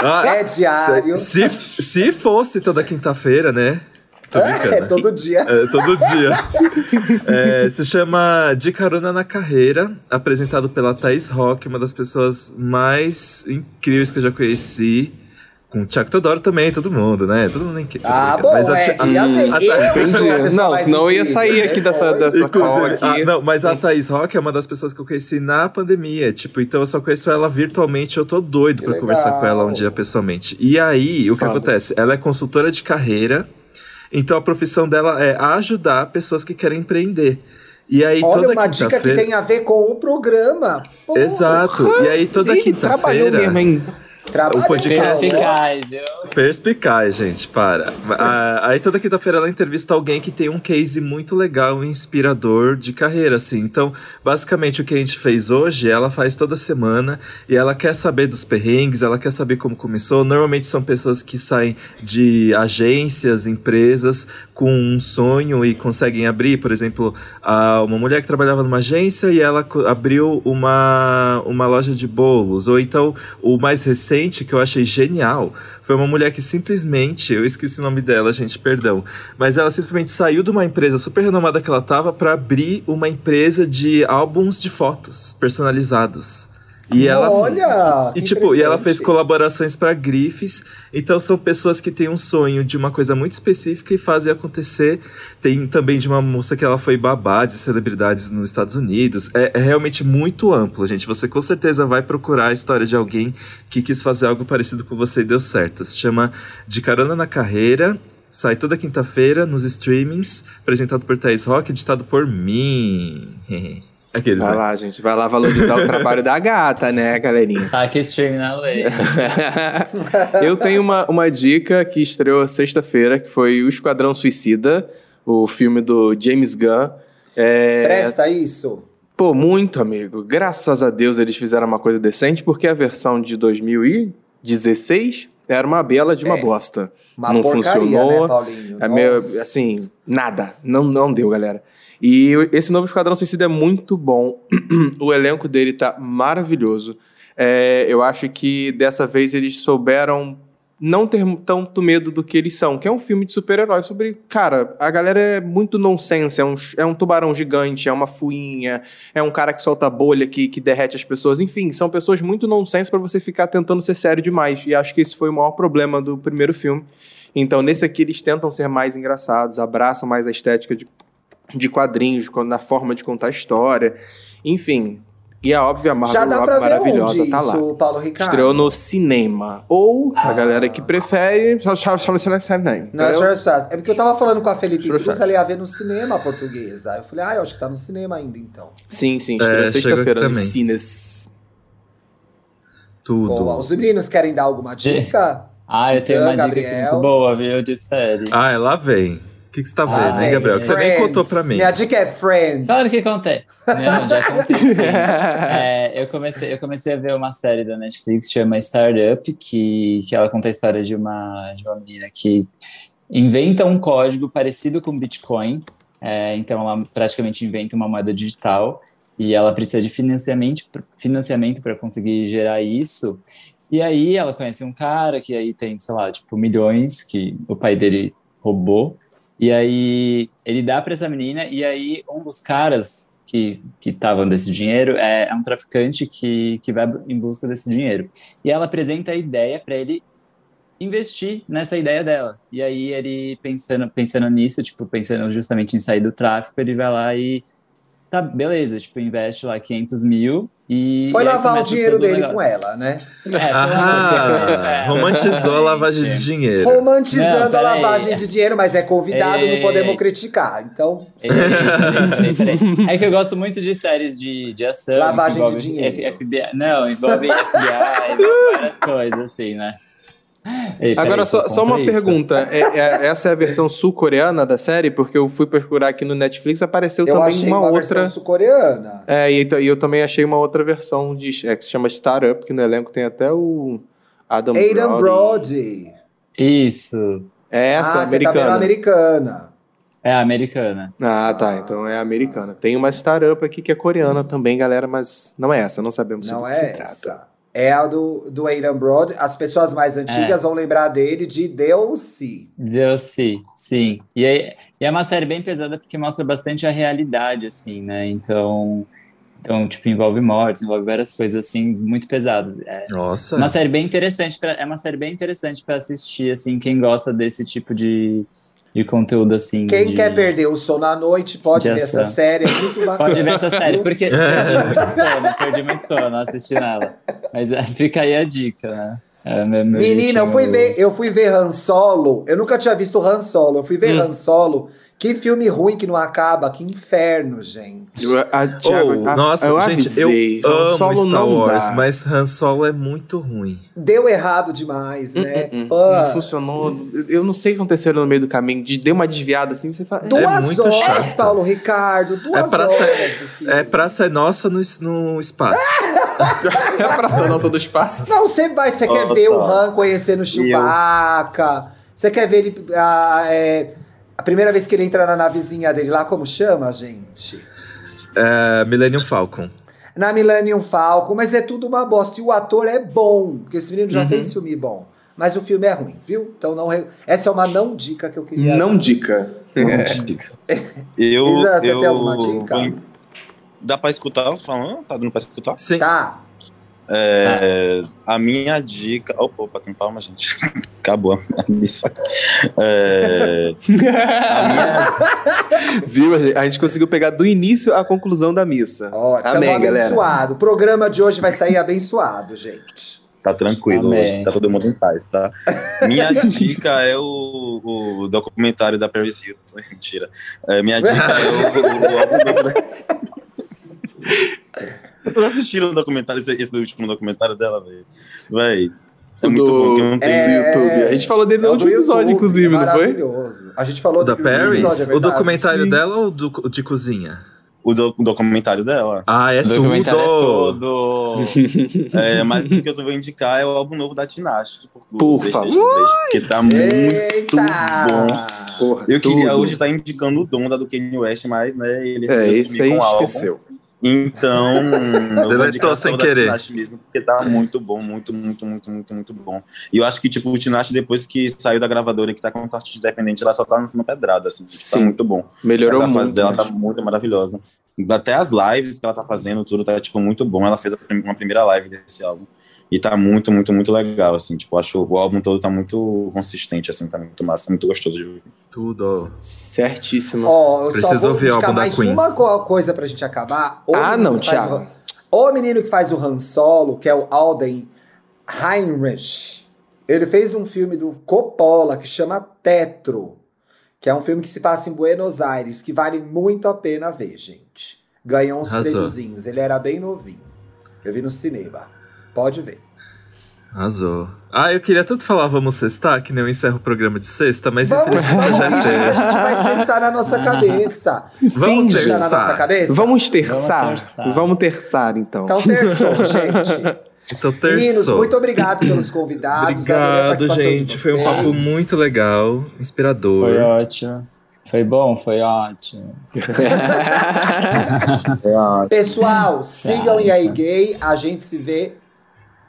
Speaker 2: Ah, é diário.
Speaker 1: Se, se fosse toda quinta-feira, né?
Speaker 2: É, é, todo dia.
Speaker 1: É, todo dia. é, se chama De Carona na Carreira, apresentado pela Thaís Rock, uma das pessoas mais incríveis que eu já conheci. Com o Thiago Teodoro também, todo mundo, né? Todo mundo nem quer.
Speaker 2: Ah, bom, mas é, a, a,
Speaker 3: a, Entendi. Não, senão eu ia sair aqui dessa, dessa call aqui.
Speaker 1: Não, mas a Thaís Rock é uma das pessoas que eu conheci na pandemia. Tipo, então eu só conheço ela virtualmente. Eu tô doido que pra legal. conversar com ela um dia pessoalmente. E aí, o que Fala. acontece? Ela é consultora de carreira. Então a profissão dela é ajudar pessoas que querem empreender. E aí,
Speaker 2: Olha,
Speaker 1: toda
Speaker 2: uma dica que tem a ver com o programa.
Speaker 1: Porra. Exato. E aí, toda quinta-feira. Trabalhou mesmo, hein?
Speaker 2: Trabalho
Speaker 1: o podcast.
Speaker 4: Perspicaz,
Speaker 1: Perspicaz, gente, para. Aí toda quinta-feira ela entrevista alguém que tem um case muito legal, inspirador de carreira, assim. Então, basicamente, o que a gente fez hoje, ela faz toda semana e ela quer saber dos perrengues, ela quer saber como começou. Normalmente são pessoas que saem de agências, empresas, com um sonho e conseguem abrir, por exemplo, uma mulher que trabalhava numa agência e ela abriu uma, uma loja de bolos. Ou então, o mais recente que eu achei genial foi uma mulher que simplesmente, eu esqueci o nome dela, gente, perdão, mas ela simplesmente saiu de uma empresa super renomada que ela tava para abrir uma empresa de álbuns de fotos personalizados. E ela,
Speaker 2: Olha!
Speaker 1: E tipo, e ela fez colaborações para grifes. Então são pessoas que têm um sonho de uma coisa muito específica e fazem acontecer. Tem também de uma moça que ela foi babá de celebridades nos Estados Unidos. É, é realmente muito amplo, gente. Você com certeza vai procurar a história de alguém que quis fazer algo parecido com você e deu certo. Se chama De Carona na Carreira Sai toda quinta-feira nos streamings, apresentado por Thais Rock, editado por mim.
Speaker 3: Aqueles, vai né? lá, gente, vai lá valorizar o trabalho da gata, né, galerinha?
Speaker 4: Tá aqui stream na lei.
Speaker 3: Eu tenho uma, uma dica que estreou sexta-feira, que foi O Esquadrão Suicida, o filme do James Gunn.
Speaker 2: É... Presta isso.
Speaker 3: Pô, muito, amigo. Graças a Deus eles fizeram uma coisa decente, porque a versão de 2016 era uma bela de uma é. bosta.
Speaker 2: Uma
Speaker 3: não
Speaker 2: porcaria,
Speaker 3: funcionou.
Speaker 2: Né, Paulinho?
Speaker 3: É meio, assim, nada. Não, não deu, galera. E esse novo Esquadrão Suicida é muito bom. o elenco dele tá maravilhoso. É, eu acho que dessa vez eles souberam não ter tanto medo do que eles são, que é um filme de super-herói sobre. Cara, a galera é muito nonsense, é um, é um tubarão gigante, é uma fuinha, é um cara que solta bolha que, que derrete as pessoas. Enfim, são pessoas muito nonsense para você ficar tentando ser sério demais. E acho que esse foi o maior problema do primeiro filme. Então, nesse aqui, eles tentam ser mais engraçados, abraçam mais a estética de de quadrinhos, na forma de contar história. Enfim, e a óbvia Margot
Speaker 2: Já dá pra ver
Speaker 3: maravilhosa
Speaker 2: onde
Speaker 3: tá lá.
Speaker 2: isso, Paulo Ricardo?
Speaker 3: Estreou no cinema. Ou a galera que prefere.
Speaker 2: É. É porque eu tava falando com a Felipe Cruz, ela ia ver no cinema portuguesa. Aí eu falei, ah, eu acho que tá no cinema ainda, então.
Speaker 3: Sim, sim, estreou
Speaker 1: É,
Speaker 3: sexta-feira nos cines.
Speaker 1: Tudo.
Speaker 2: Boa. Os meninos querem dar alguma dica?
Speaker 4: Ah, eu tenho uma
Speaker 2: Isan,
Speaker 4: dica
Speaker 2: Gabriel.
Speaker 4: muito boa, viu, de série.
Speaker 1: Ah, lá vem. O que, que você tá vendo,
Speaker 2: Ah,
Speaker 1: hein, Gabriel? Que você nem contou pra mim.
Speaker 2: Minha dica é Friends.
Speaker 4: Claro que contei. Não, já contei. É, eu, comecei, eu comecei a ver uma série da Netflix que chama Startup, que, que ela conta a história de uma, de uma menina que inventa um código parecido com Bitcoin. É, então, ela praticamente inventa uma moeda digital e ela precisa de financiamento financiamento para conseguir gerar isso. E aí ela conhece um cara que aí tem, sei lá, tipo, milhões que o pai dele roubou. E aí ele dá para essa menina, e aí um dos caras que estavam desse dinheiro é, é um traficante que, que vai em busca desse dinheiro. E ela apresenta a ideia para ele investir nessa ideia dela. E aí ele pensando pensando nisso, tipo, pensando justamente em sair do tráfico, ele vai lá e tá, beleza, tipo, investe lá 500 mil e...
Speaker 2: Foi
Speaker 4: e
Speaker 2: lavar o dinheiro dele
Speaker 4: negócio.
Speaker 2: com ela, né?
Speaker 4: É,
Speaker 1: Ah,
Speaker 4: É,
Speaker 1: romantizou a lavagem de dinheiro.
Speaker 2: Romantizando
Speaker 4: Não,
Speaker 2: a lavagem de dinheiro, mas é convidado, não
Speaker 4: Ei.
Speaker 2: podemos criticar. Então,
Speaker 4: Ei, peraí, peraí, peraí. É que eu gosto muito de séries de, de ação.
Speaker 2: Lavagem de dinheiro.
Speaker 4: F- FBI. Não, envolve FBI, envolve várias coisas, assim, né? Ei,
Speaker 3: Agora, só, só uma
Speaker 4: isso.
Speaker 3: pergunta. É, é- essa é a versão sul-coreana da série? Porque eu fui procurar aqui no Netflix apareceu
Speaker 2: eu
Speaker 3: também
Speaker 2: achei
Speaker 3: uma,
Speaker 2: uma,
Speaker 3: outra.
Speaker 2: versão sul-coreana.
Speaker 3: É, e, então- e eu também achei uma outra versão de, é, que se chama Startup, que no elenco tem até o Adam
Speaker 2: Aidan
Speaker 3: Brody.
Speaker 2: Brody.
Speaker 4: Isso.
Speaker 3: É essa,
Speaker 2: ah, você tá vendo
Speaker 3: americana.
Speaker 2: a americana.
Speaker 4: É a americana.
Speaker 3: Ah, tá. Então é americana. Tem uma startup aqui que é coreana também, galera, mas não é essa, não sabemos
Speaker 2: Não
Speaker 3: do
Speaker 2: é
Speaker 3: que se
Speaker 2: essa. É a do, do Aidan Brody. As pessoas mais antigas vão lembrar dele de DLC.
Speaker 4: Deus sim, sim. E é, e é uma série bem pesada porque mostra bastante a realidade, assim, né? Então, então tipo, envolve mortes, envolve várias coisas, assim, muito pesadas. É
Speaker 1: Nossa.
Speaker 4: uma série bem interessante, pra, é uma série bem interessante para assistir, assim, quem gosta desse tipo de, de conteúdo, assim.
Speaker 2: Quem
Speaker 4: de-
Speaker 2: quer perder o sono à noite pode
Speaker 4: de
Speaker 2: ver essa série, é muito bacana.
Speaker 4: Pode ver essa série, porque perdi muito sono, perdi muito sono assistindo ela. Mas é, fica aí a dica, né? É, meu- meu
Speaker 2: Menina, eu fui ver, eu fui ver Han Solo. Eu nunca tinha visto Han Solo. Eu fui ver
Speaker 3: Hum.
Speaker 2: Han Solo. Que filme ruim que não acaba, que inferno, gente.
Speaker 3: Eu, a, Thiago,
Speaker 1: Oh,
Speaker 3: a-
Speaker 1: nossa,
Speaker 3: eu
Speaker 1: gente,
Speaker 3: avisei.
Speaker 1: eu amo
Speaker 3: Solo
Speaker 1: Star
Speaker 3: não
Speaker 1: Wars,
Speaker 3: dá.
Speaker 1: mas Han Solo é muito ruim.
Speaker 2: Deu errado demais, né?
Speaker 3: Hum,
Speaker 2: Pô,
Speaker 3: Não funcionou. Eu não sei o que aconteceu no meio do caminho. De, deu uma desviada assim, você fala.
Speaker 2: duas
Speaker 1: é muito
Speaker 2: horas,
Speaker 1: chato.
Speaker 2: Paulo Ricardo. Duas
Speaker 1: É pra
Speaker 2: horas.
Speaker 1: É Praça Nossa no, no espaço.
Speaker 3: É a Praça Nossa do Espaço.
Speaker 2: Não, você vai, você quer
Speaker 5: Nossa.
Speaker 2: ver o Han conhecendo o Chewbacca. Você quer ver ele. A, é, a primeira vez que ele entra na navezinha dele lá, como chama, gente?
Speaker 1: É, Millennium Falcon.
Speaker 2: Na Millennium Falcon, mas é tudo uma bosta. E o ator é bom, porque esse menino já
Speaker 3: Uhum.
Speaker 2: fez filme bom. Mas o filme é ruim, viu? Então não. re- Essa é uma não dica que eu queria.
Speaker 3: Não dica.
Speaker 5: Eu,
Speaker 2: Isa, você
Speaker 5: eu
Speaker 2: tem alguma dica?
Speaker 5: Dá pra escutar falando? Tá dando pra escutar?
Speaker 1: Sim.
Speaker 2: Tá.
Speaker 5: É, a minha dica. Opa, opa, tem palma, gente. Acabou a missa. É, a minha,
Speaker 3: Viu? A gente- A gente conseguiu pegar do início à conclusão da missa.
Speaker 2: Ó,
Speaker 3: Amém, galera.
Speaker 2: abençoado. O programa de hoje vai sair abençoado, gente.
Speaker 5: tá tranquilo
Speaker 4: Amém.
Speaker 5: hoje, tá todo mundo em paz, tá? Minha dica é o, o documentário da Paris Hilton. Mentira. É, minha dica é o, o, o álbum da- Vocês assistiram o documentário, esse, esse último documentário dela, velho? Véi, é muito
Speaker 3: do,
Speaker 5: bom. Que não tem...
Speaker 2: É,
Speaker 3: do YouTube. A gente falou dele no
Speaker 2: É
Speaker 3: último episódio,
Speaker 2: YouTube,
Speaker 3: inclusive, não foi?
Speaker 2: Maravilhoso. A gente falou
Speaker 1: Da Paris?
Speaker 2: episódio, é
Speaker 1: o documentário
Speaker 3: Sim.
Speaker 1: dela ou do, de cozinha?
Speaker 5: O, do- o documentário dela.
Speaker 1: Ah, é
Speaker 4: O documentário é
Speaker 1: tudo!
Speaker 4: todo.
Speaker 5: É, mas o que eu vou indicar é o álbum novo da Tinashe. Por, 3, que tá muito
Speaker 2: Eita!
Speaker 5: bom.
Speaker 3: Porra,
Speaker 5: Eu queria
Speaker 3: tudo.
Speaker 5: hoje estar indicando o Donda do Kanye West, mas né, ele
Speaker 3: É, esse aí
Speaker 5: com o álbum. Então, eu
Speaker 1: Deletou sem querer.
Speaker 5: Mesmo, porque tá muito bom, muito, muito, muito, muito, muito bom. E eu acho que, tipo, o Tinashe, depois que saiu da gravadora e que tá com artista independente, ela só tá lançando pedrada, assim. Tá
Speaker 3: Sim.
Speaker 5: muito bom.
Speaker 3: Melhorou
Speaker 5: Essa fase
Speaker 3: muito.
Speaker 5: dela
Speaker 3: né?
Speaker 5: tá muito maravilhosa. Até as lives que ela tá fazendo, tudo tá, tipo, muito bom. Ela fez uma primeira live desse álbum. E tá muito, muito, muito legal, assim. Tipo, acho o álbum todo tá muito consistente, assim, tá muito massa, muito gostoso de ouvir.
Speaker 1: Tudo.
Speaker 3: Certíssimo.
Speaker 2: Ó, eu Preciso só vou ouvir indicar mais Queen. uma coisa pra gente acabar.
Speaker 3: O ah, não, Thiago.
Speaker 2: O, o menino que faz o Han Solo, que é o Alden Heinrich, ele fez um filme do Coppola que chama Tetro, que é um filme que se passa em Buenos Aires, que vale muito a pena ver, gente. Ganhou uns prêmiozinhos. Ele era bem novinho. Eu vi no cinema. Pode ver.
Speaker 1: Arrasou. Ah, eu queria tanto falar vamos sextar, que nem eu encerro o programa de sexta, mas
Speaker 2: vamos, vamos já tem. a gente vai sextar na nossa cabeça.
Speaker 1: Vamos terçar.
Speaker 2: na nossa cabeça?
Speaker 3: Vamos terçar. Vamos terçar, então.
Speaker 2: Então terçou, gente.
Speaker 1: Então, terçou.
Speaker 2: Meninos, muito obrigado pelos convidados.
Speaker 1: Obrigado, gente. Foi um papo muito legal, inspirador.
Speaker 4: Foi ótimo. Foi bom, foi ótimo.
Speaker 2: foi ótimo. Pessoal, sigam o aí Gay. A gente se vê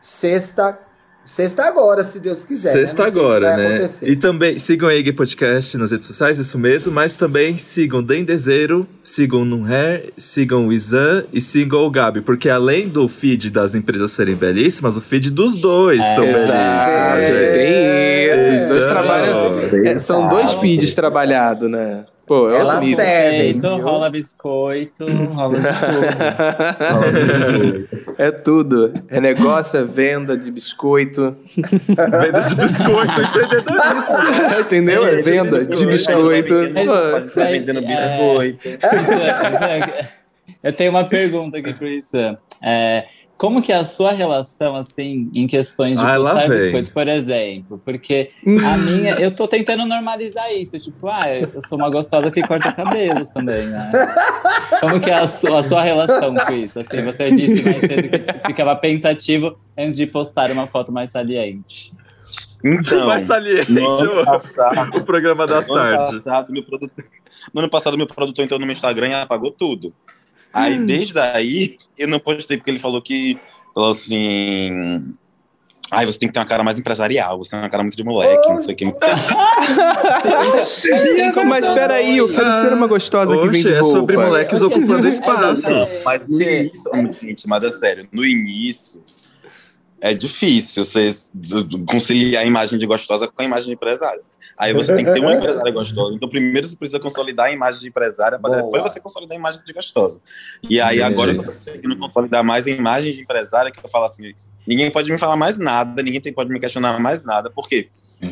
Speaker 2: Sexta. Sexta agora, se Deus quiser.
Speaker 1: Né? Sexta né? agora, né? Acontecer. E também sigam a EG Podcast nas redes sociais, isso mesmo, mas também sigam Dendezeiro, sigam o Hair, sigam o Izan e sigam o Gabi, porque além do feed das empresas serem belíssimas, o feed dos dois é, são belíssimos. É,
Speaker 3: tem isso, os dois trabalham. É, são dois feeds trabalhados, né? Pô, é
Speaker 2: Ela serve.
Speaker 4: rola biscoito, rola tudo.
Speaker 3: É tudo. É negócio, é venda de biscoito.
Speaker 1: venda de biscoito, empreendedorismo.
Speaker 3: Entendeu? É venda de biscoito.
Speaker 4: Tá vendendo biscoito. Eu tenho uma pergunta aqui pro Issan. É, como que é a sua relação, assim, em questões de ah, postar biscoito, por exemplo? Porque a minha, eu tô tentando normalizar isso. Tipo, ah, eu sou uma gostosa que corta cabelos também, né? Como que é a sua, a sua relação com isso? Assim, você disse mais cedo que ficava pensativo antes de postar uma foto mais saliente.
Speaker 1: Então, mais saliente, o, passado, o programa da tarde.
Speaker 5: Ano passado, meu produtor, no ano passado, meu produtor entrou no meu Instagram e apagou tudo. Aí, hum. desde aí, eu não postei, porque ele falou que. Falou assim. Ai, você tem que ter uma cara mais empresarial, você tem uma cara muito de moleque, oh. não sei o que.
Speaker 3: Mas peraí, eu quero ser uma gostosa Oxe, que vende roupa.
Speaker 1: é sobre moleques ocupando espaços.
Speaker 5: Mas no início, gente, mas é sério, no início é difícil você conciliar a imagem de gostosa com a imagem de empresária. Aí você tem que ter uma empresária gostosa. Então, primeiro você precisa consolidar a imagem de empresária, para depois você consolidar a imagem de gostosa. E aí, Entendi. agora eu tô conseguindo consolidar mais a imagem de empresária, que eu falo assim: ninguém pode me falar mais nada, ninguém tem, pode me questionar mais nada, porque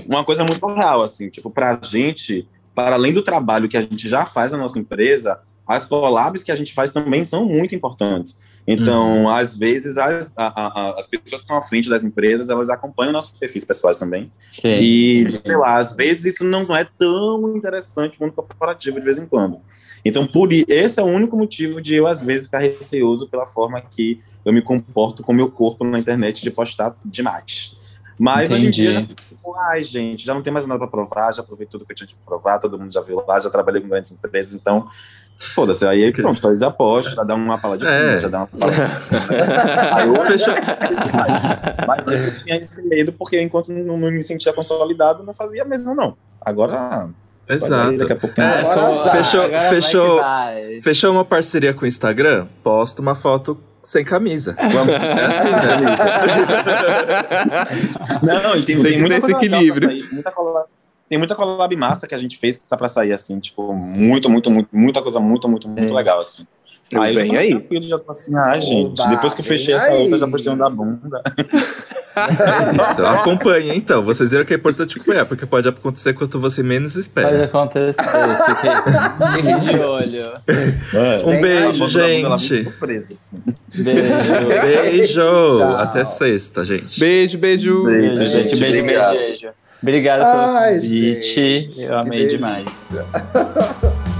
Speaker 5: uma coisa muito real, assim, tipo, pra gente, para além do trabalho que a gente já faz na nossa empresa, as collabs que a gente faz também são muito importantes. Então, uhum. às vezes, as, a, a, as pessoas que estão à frente das empresas, elas acompanham nossos perfis pessoais também. Sim. E, sei lá, às vezes isso não é tão interessante no mundo corporativo de vez em quando. Então, por esse é o único motivo de eu, às vezes, ficar receoso pela forma que eu me comporto com o meu corpo na internet de postar demais. Mas Entendi. hoje em dia já tipo, ai, gente, já não tem mais nada para provar, já provei tudo que eu tinha de provar, todo mundo já viu lá, já trabalhei com grandes empresas, então Foda-se, aí pronto, faz aposta, já dá uma pala de é. já dá uma pala. aí eu fechou. Mas antes eu tinha esse medo, porque enquanto não, não me sentia consolidado, não fazia mesmo, não. Agora.
Speaker 1: Exato. daqui a pouco tem é, agora, fechou, agora fechou, fechou uma parceria com o Instagram? Posta uma foto sem camisa. Vamos. É assim,
Speaker 5: né? Não, e tem, tem, tem muita esse equilíbrio. muita tem muita collab massa que a gente fez que tá pra sair, assim, tipo, muito, muito, muito, muita coisa muito, muito, muito é. legal, assim.
Speaker 3: Eu aí vem aí.
Speaker 5: Eu já tô assim, ah, gente, depois que eu fechei essa aí. outra, já postei um da bunda.
Speaker 1: Isso, acompanhe então. Vocês viram que é importante acompanhar, porque pode acontecer quando você menos espera.
Speaker 4: Pode acontecer, fique, de olho.
Speaker 1: um beijo, gente.
Speaker 5: Surpresa, assim.
Speaker 4: Beijo.
Speaker 1: Beijo. Até sexta, gente.
Speaker 3: Beijo, beijo.
Speaker 4: Beijo, gente. Beijo, beijo, beijo. Obrigado pelo convite. Eu amei demais.